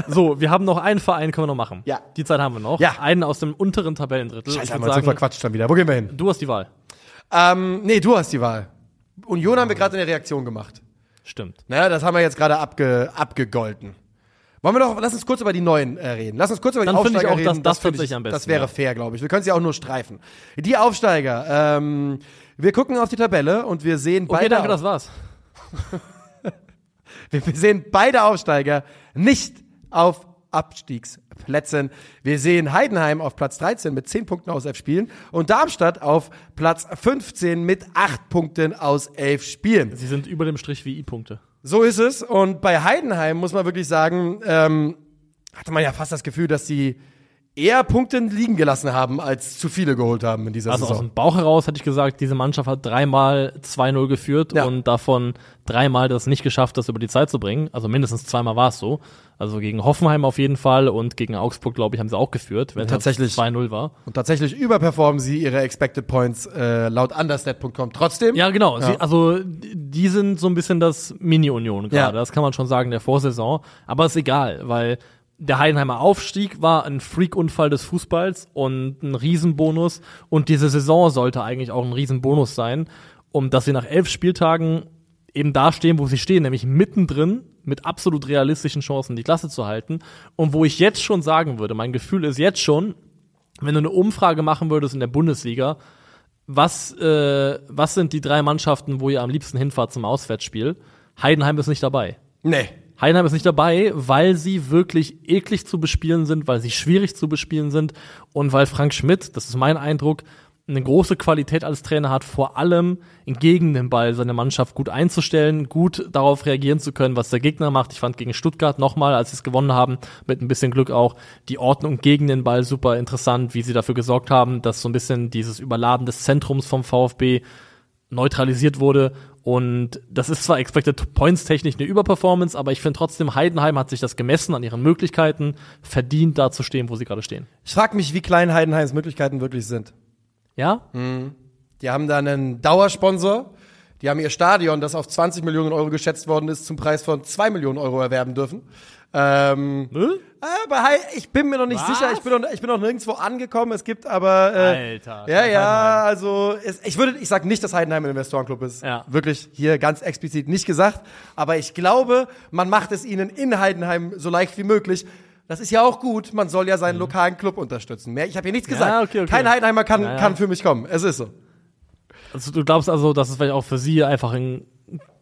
Speaker 3: So, wir haben noch einen Verein, können wir noch machen.
Speaker 2: Ja.
Speaker 3: Die Zeit haben wir noch.
Speaker 2: Ja.
Speaker 3: Einen aus dem unteren Tabellendrittel.
Speaker 2: Scheiße,
Speaker 3: ich
Speaker 2: haben wir uns verquatscht schon wieder. Wo gehen wir hin?
Speaker 3: du hast die Wahl.
Speaker 2: Ähm, nee, du hast die Wahl. Union haben wir gerade eine Reaktion gemacht.
Speaker 3: Stimmt.
Speaker 2: Naja, das haben wir jetzt gerade abge, abgegolten. Wollen wir doch, lass uns kurz über die neuen äh, reden. Lass uns kurz über
Speaker 3: Dann
Speaker 2: die
Speaker 3: finde ich
Speaker 2: Aufsteiger
Speaker 3: auch, dass
Speaker 2: reden.
Speaker 3: das
Speaker 2: find
Speaker 3: tatsächlich
Speaker 2: ich,
Speaker 3: am besten,
Speaker 2: Das wäre
Speaker 3: ja.
Speaker 2: fair, glaube ich. Wir können sie auch nur streifen. Die Aufsteiger, ähm, wir gucken auf die Tabelle und wir sehen
Speaker 3: Okay,
Speaker 2: beide,
Speaker 3: danke, das war's.
Speaker 2: wir sehen beide Aufsteiger nicht auf Abstiegsplätzen. Wir sehen Heidenheim auf Platz 13 mit 10 Punkten aus 11 Spielen und Darmstadt auf Platz 15 mit 8 Punkten aus 11 Spielen.
Speaker 3: Sie sind über dem Strich wie I-Punkte.
Speaker 2: So ist es. Und bei Heidenheim muss man wirklich sagen, ähm, hatte man ja fast das Gefühl, dass sie eher Punkte liegen gelassen haben, als zu viele geholt haben in dieser
Speaker 3: Also aus
Speaker 2: Saison.
Speaker 3: dem Bauch heraus hätte ich gesagt, diese Mannschaft hat dreimal 2-0 geführt
Speaker 2: Ja.
Speaker 3: und davon dreimal das nicht geschafft, das über die Zeit zu bringen. Also mindestens zweimal war es so. Also gegen Hoffenheim auf jeden Fall und gegen Augsburg, glaube ich, haben sie auch geführt, wenn es
Speaker 2: Tatsächlich.
Speaker 3: 2-0 war.
Speaker 2: Und tatsächlich überperformen sie ihre Expected Points äh, laut understat.com trotzdem.
Speaker 3: Ja, genau.
Speaker 2: Ja.
Speaker 3: Sie, also die sind so ein bisschen das Mini-Union gerade.
Speaker 2: Ja.
Speaker 3: Das kann man schon sagen der Vorsaison. Aber ist egal, weil der Heidenheimer Aufstieg war ein Freak-Unfall des Fußballs und ein Riesenbonus. Und diese Saison sollte eigentlich auch ein Riesenbonus sein, um dass sie nach elf Spieltagen eben da stehen, wo sie stehen, nämlich mittendrin mit absolut realistischen Chancen, die Klasse zu halten. Und wo ich jetzt schon sagen würde, mein Gefühl ist jetzt schon, wenn du eine Umfrage machen würdest in der Bundesliga, was, äh, was sind die drei Mannschaften, wo ihr am liebsten hinfahrt zum Auswärtsspiel? Heidenheim ist nicht dabei.
Speaker 2: Nee.
Speaker 3: Heidenheim ist nicht dabei, weil sie wirklich eklig zu bespielen sind, weil sie schwierig zu bespielen sind und weil Frank Schmidt, das ist mein Eindruck, eine große Qualität als Trainer hat, vor allem gegen den Ball seine Mannschaft gut einzustellen, gut darauf reagieren zu können, was der Gegner macht. Ich fand gegen Stuttgart nochmal, als sie es gewonnen haben, mit ein bisschen Glück auch die Ordnung gegen den Ball super interessant, wie sie dafür gesorgt haben, dass so ein bisschen dieses Überladen des Zentrums vom VfB neutralisiert wurde. Und das ist zwar Expected Points technisch eine Überperformance, aber ich finde trotzdem, Heidenheim hat sich das gemessen an ihren Möglichkeiten, verdient da zu stehen, wo sie gerade stehen.
Speaker 2: Ich frage mich, wie klein Heidenheims Möglichkeiten wirklich sind.
Speaker 3: Ja?
Speaker 2: Die haben da einen Dauersponsor. Die haben ihr Stadion, das auf 20 Millionen Euro geschätzt worden ist, zum Preis von 2 Millionen Euro erwerben dürfen. Ähm,
Speaker 3: Nö?
Speaker 2: aber Hei- ich bin mir noch nicht
Speaker 3: Was?
Speaker 2: sicher. Ich bin noch, ich bin noch nirgendwo angekommen. Es gibt aber äh,
Speaker 3: Alter.
Speaker 2: Ja, ja, also es, ich würde, ich sage nicht, dass Heidenheim ein Investorenclub ist.
Speaker 3: Ja.
Speaker 2: Wirklich hier ganz explizit nicht gesagt. Aber ich glaube, man macht es ihnen in Heidenheim so leicht wie möglich. Das ist ja auch gut. Man soll ja seinen lokalen Club unterstützen. Mehr, ich habe hier nichts
Speaker 3: Mhm. Ja,
Speaker 2: gesagt.
Speaker 3: okay, okay.
Speaker 2: Kein Heidenheimer kann,
Speaker 3: Ja, ja.
Speaker 2: kann für mich kommen. Es ist so.
Speaker 3: Also du glaubst also, dass es vielleicht auch für sie einfach ein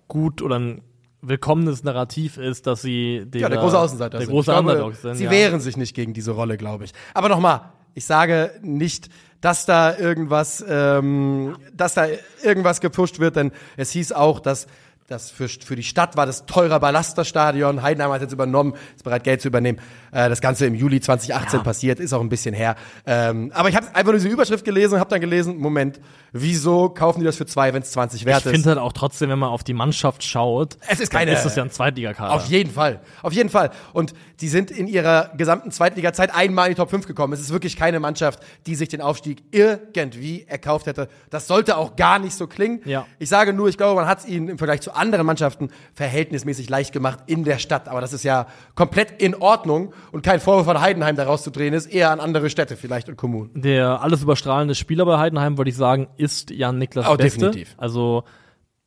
Speaker 3: gut oder ein willkommenes Narrativ ist, dass sie
Speaker 2: Ja, der große Außenseiter
Speaker 3: der
Speaker 2: sind.
Speaker 3: große
Speaker 2: glaube,
Speaker 3: sind.
Speaker 2: Sie
Speaker 3: ja.
Speaker 2: wehren sich nicht gegen diese Rolle, glaube ich. Aber nochmal, ich sage nicht, dass da irgendwas, ähm, dass da irgendwas gepusht wird, denn es hieß auch, dass das für, für die Stadt war das teurer Ballasterstadion. Heidenheim hat jetzt übernommen, ist bereit, Geld zu übernehmen. Äh, das Ganze im Juli 2018
Speaker 3: Ja.
Speaker 2: passiert, ist auch ein bisschen her. Ähm, aber ich habe einfach nur diese Überschrift gelesen und habe dann gelesen, Moment, wieso kaufen die das für zwei, wenn es 20 wert
Speaker 3: Ich
Speaker 2: ist?
Speaker 3: finde halt auch trotzdem, wenn man auf die Mannschaft schaut,
Speaker 2: Es ist keine-
Speaker 3: ist es ja ein Zweitligakader.
Speaker 2: Auf jeden Fall. Auf jeden Fall. Und die sind in ihrer gesamten Zweitliga-Zeit einmal in die Top 5 gekommen. Es ist wirklich keine Mannschaft, die sich den Aufstieg irgendwie erkauft hätte. Das sollte auch gar nicht so klingen.
Speaker 3: Ja.
Speaker 2: Ich sage nur, ich glaube, man hat es ihnen im Vergleich zu anderen Mannschaften verhältnismäßig leicht gemacht in der Stadt. Aber das ist ja komplett in Ordnung und kein Vorwurf von Heidenheim daraus zu drehen ist, eher an andere Städte vielleicht und Kommunen.
Speaker 3: Der alles überstrahlende Spieler bei Heidenheim, würde ich sagen, ist Jan Niklas
Speaker 2: Oh,
Speaker 3: Beste.
Speaker 2: definitiv.
Speaker 3: Also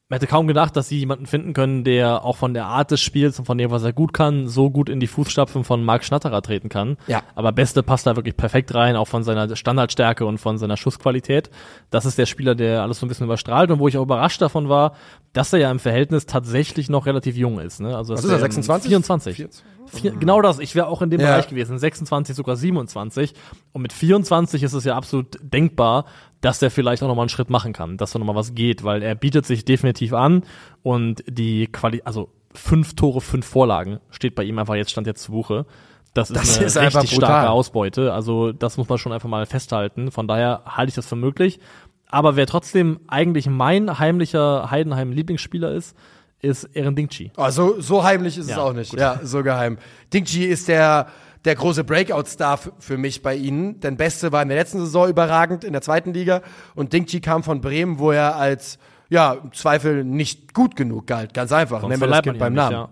Speaker 3: man hätte kaum gedacht, dass sie jemanden finden können, der auch von der Art des Spiels und von dem, was er gut kann, so gut in die Fußstapfen von Marc Schnatterer treten kann.
Speaker 2: Ja.
Speaker 3: Aber Beste passt da wirklich perfekt rein, auch von seiner Standardstärke und von seiner Schussqualität. Das ist der Spieler, der alles so ein bisschen überstrahlt und wo ich auch überrascht davon war, dass er ja im Verhältnis tatsächlich noch relativ jung ist. Ne? Also
Speaker 2: Was ist er,
Speaker 3: ähm,
Speaker 2: 26?
Speaker 3: 24. Vier, genau das. Ich wäre auch in dem
Speaker 2: Ja.
Speaker 3: Bereich gewesen. 26, sogar 27. Und mit 24 ist es ja absolut denkbar, dass er vielleicht auch nochmal einen Schritt machen kann, dass da nochmal was geht, weil er bietet sich definitiv an und die Quali also fünf Tore, fünf Vorlagen steht bei ihm einfach jetzt, stand jetzt zu Buche. Das ist
Speaker 2: Das
Speaker 3: eine
Speaker 2: ist
Speaker 3: richtig starke Ausbeute. Also das muss man schon einfach mal festhalten. Von daher halte ich das für möglich. Aber wer trotzdem eigentlich mein heimlicher Heidenheim-Lieblingsspieler ist, ist Ehren Dingchi.
Speaker 2: Oh, so, so heimlich ist es
Speaker 3: Ja,
Speaker 2: auch nicht.
Speaker 3: gut.
Speaker 2: Ja, so geheim. Dingchi ist der, der große Breakout-Star für mich bei ihnen. Denn Beste war in der letzten Saison überragend in der zweiten Liga. Und Dingchi kam von Bremen, wo er als, ja, im Zweifel nicht gut genug galt. Ganz einfach.
Speaker 3: Sonst
Speaker 2: Nennen wir das Kind beim Namen.
Speaker 3: nicht,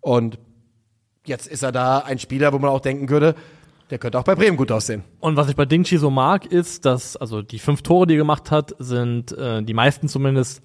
Speaker 2: Und jetzt ist er da ein Spieler, wo man auch denken würde, der könnte auch bei Bremen gut aussehen.
Speaker 3: Und was ich bei Dingchi so mag, ist, dass, also die fünf Tore, die er gemacht hat, sind äh, die meisten zumindest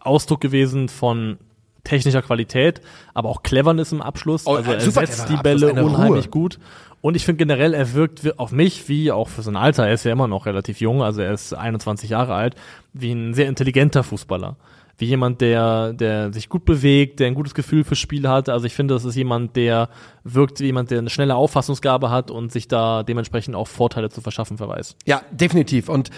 Speaker 3: Ausdruck gewesen von technischer Qualität, aber auch Cleverness im Abschluss.
Speaker 2: Oh,
Speaker 3: also er setzt die Bälle
Speaker 2: Abschluss,
Speaker 3: unheimlich
Speaker 2: Ruhe.
Speaker 3: gut. Und ich finde generell, er wirkt wi- auf mich wie auch für sein Alter, er ist ja immer noch relativ jung, also er ist 21 Jahre alt, wie ein sehr intelligenter Fußballer. Wie jemand, der, der sich gut bewegt, der ein gutes Gefühl fürs Spiel hat. Also ich finde, das ist jemand, der wirkt wie jemand, der eine schnelle Auffassungsgabe hat und sich da dementsprechend auch Vorteile zu verschaffen verweist.
Speaker 2: Ja, definitiv. Und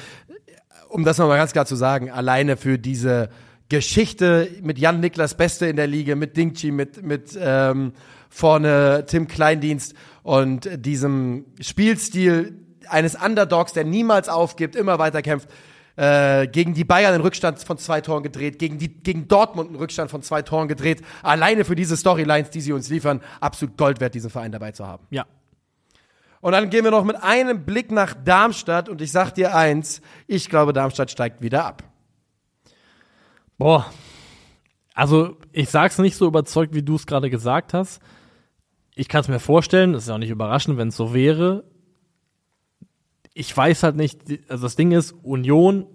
Speaker 2: um das nochmal ganz klar zu sagen, alleine für diese Geschichte mit Jan Niklas Beste in der Liga, mit Dingchi, mit, mit ähm, vorne Tim Kleindienst und diesem Spielstil eines Underdogs, der niemals aufgibt, immer weiter kämpft, äh, gegen die Bayern einen Rückstand von zwei Toren gedreht, gegen, die, gegen Dortmund einen Rückstand von zwei Toren gedreht. Alleine für diese Storylines, die sie uns liefern, absolut Gold wert, diesen Verein dabei zu haben.
Speaker 3: Ja.
Speaker 2: Und dann gehen wir noch mit einem Blick nach Darmstadt und ich sag dir eins, ich glaube, Darmstadt steigt wieder ab.
Speaker 3: Boah. Also, ich sag's nicht so überzeugt, wie du es gerade gesagt hast. Ich kann es mir vorstellen, das ist ja auch nicht überraschend, wenn es so wäre. Ich weiß halt nicht, also das Ding ist, Union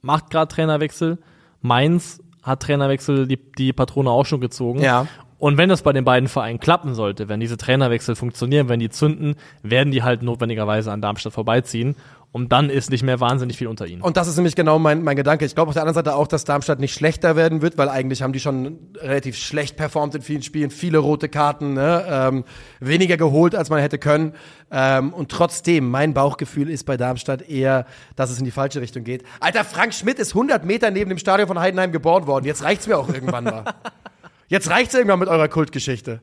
Speaker 3: macht gerade Trainerwechsel, Mainz hat Trainerwechsel die, die Patrone auch schon gezogen.
Speaker 2: Ja.
Speaker 3: Und wenn das bei den beiden Vereinen klappen sollte, wenn diese Trainerwechsel funktionieren, wenn die zünden, werden die halt notwendigerweise an Darmstadt vorbeiziehen. Und dann ist nicht mehr wahnsinnig viel unter ihnen.
Speaker 2: Und das ist nämlich genau mein, mein Gedanke. Ich glaube auf der anderen Seite auch, dass Darmstadt nicht schlechter werden wird, weil eigentlich haben die schon relativ schlecht performt in vielen Spielen, viele rote Karten, ne? ähm, weniger geholt, als man hätte können. Ähm, und trotzdem, mein Bauchgefühl ist bei Darmstadt eher, dass es in die falsche Richtung geht. Alter, Frank Schmidt ist 100 Meter neben dem Stadion von Heidenheim geboren worden. Jetzt reicht's mir auch irgendwann mal. Jetzt reicht's irgendwann mit eurer Kultgeschichte.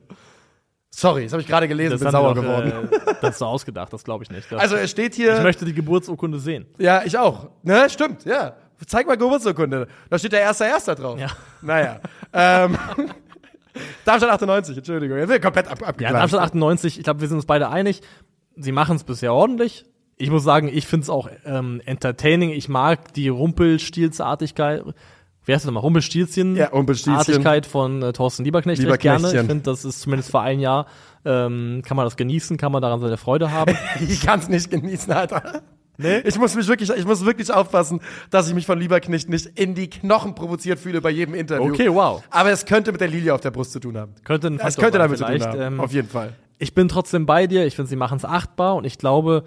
Speaker 2: Sorry, das habe ich gerade gelesen, bin
Speaker 3: haben
Speaker 2: sauer
Speaker 3: die doch,
Speaker 2: geworden.
Speaker 3: Äh, das ist so ausgedacht, das glaube ich nicht. Das,
Speaker 2: Also es steht hier.
Speaker 3: ich möchte die Geburtsurkunde sehen.
Speaker 2: Ja, ich auch. Ne, stimmt, ja. Zeig mal Geburtsurkunde. Da steht der erste Erster drauf.
Speaker 3: Ja.
Speaker 2: Naja. ähm, Darmstadt 98, Entschuldigung. Jetzt wird komplett ab
Speaker 3: Ja,
Speaker 2: abgeklatscht.
Speaker 3: Darmstadt 98, ich glaube, wir sind uns beide einig. Sie machen es bisher ordentlich. Ich muss sagen, ich finde es auch ähm, entertaining. Ich mag die Rumpelstilzartigkeit. Wie heißt das nochmal? Rumpelstilzchen?
Speaker 2: Ja, Rumpelstilzchen.
Speaker 3: Artigkeit von äh, Thorsten Lieberknecht recht gerne. Ich finde, das ist zumindest für ein Jahr, ähm, kann man das genießen, kann man daran seine Freude haben.
Speaker 2: Ich kann es nicht genießen, Alter. Nee? Ich muss mich wirklich, ich muss wirklich aufpassen, dass ich mich von Lieberknecht nicht in die Knochen provoziert fühle bei jedem Interview.
Speaker 3: Okay, wow.
Speaker 2: Aber es könnte mit der Lilie auf der Brust zu tun haben.
Speaker 3: Könnte ein
Speaker 2: Es könnte damit zu tun haben.
Speaker 3: Ähm,
Speaker 2: auf jeden Fall.
Speaker 3: ich bin trotzdem bei dir. Ich finde, sie machen es achtbar und ich glaube,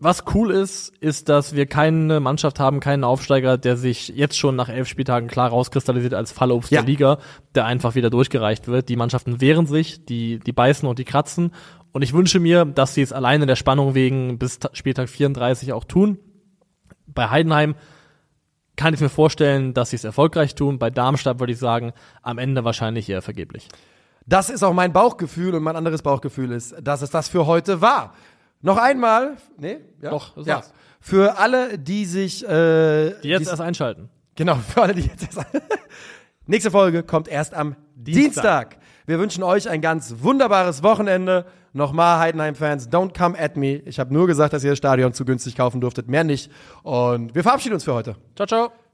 Speaker 3: was cool ist, ist, dass wir keine Mannschaft haben, keinen Aufsteiger, der sich jetzt schon nach elf Spieltagen klar rauskristallisiert als Fallobst
Speaker 2: Ja.
Speaker 3: der Liga, der einfach wieder durchgereicht wird. Die Mannschaften wehren sich, die, die beißen und die kratzen. Und ich wünsche mir, dass sie es alleine der Spannung wegen bis Ta- Spieltag 34 auch tun. Bei Heidenheim kann ich mir vorstellen, dass sie es erfolgreich tun. Bei Darmstadt würde ich sagen, am Ende wahrscheinlich eher vergeblich.
Speaker 2: Das ist auch mein Bauchgefühl und mein anderes Bauchgefühl ist, dass es das für heute war. Noch einmal, nee, ja,
Speaker 3: Doch, das
Speaker 2: ja.
Speaker 3: war's.
Speaker 2: Für alle, die sich, äh,
Speaker 3: Die jetzt
Speaker 2: dies-
Speaker 3: erst einschalten.
Speaker 2: genau, für alle, die jetzt erst, nächste Folge kommt erst am Dienstag.
Speaker 3: Dienstag.
Speaker 2: Wir wünschen euch ein ganz wunderbares Wochenende. Nochmal Heidenheim-Fans, don't come at me. Ich habe nur gesagt, dass ihr das Stadion zu günstig kaufen durftet, mehr nicht. Und wir verabschieden uns für heute.
Speaker 3: Ciao, ciao.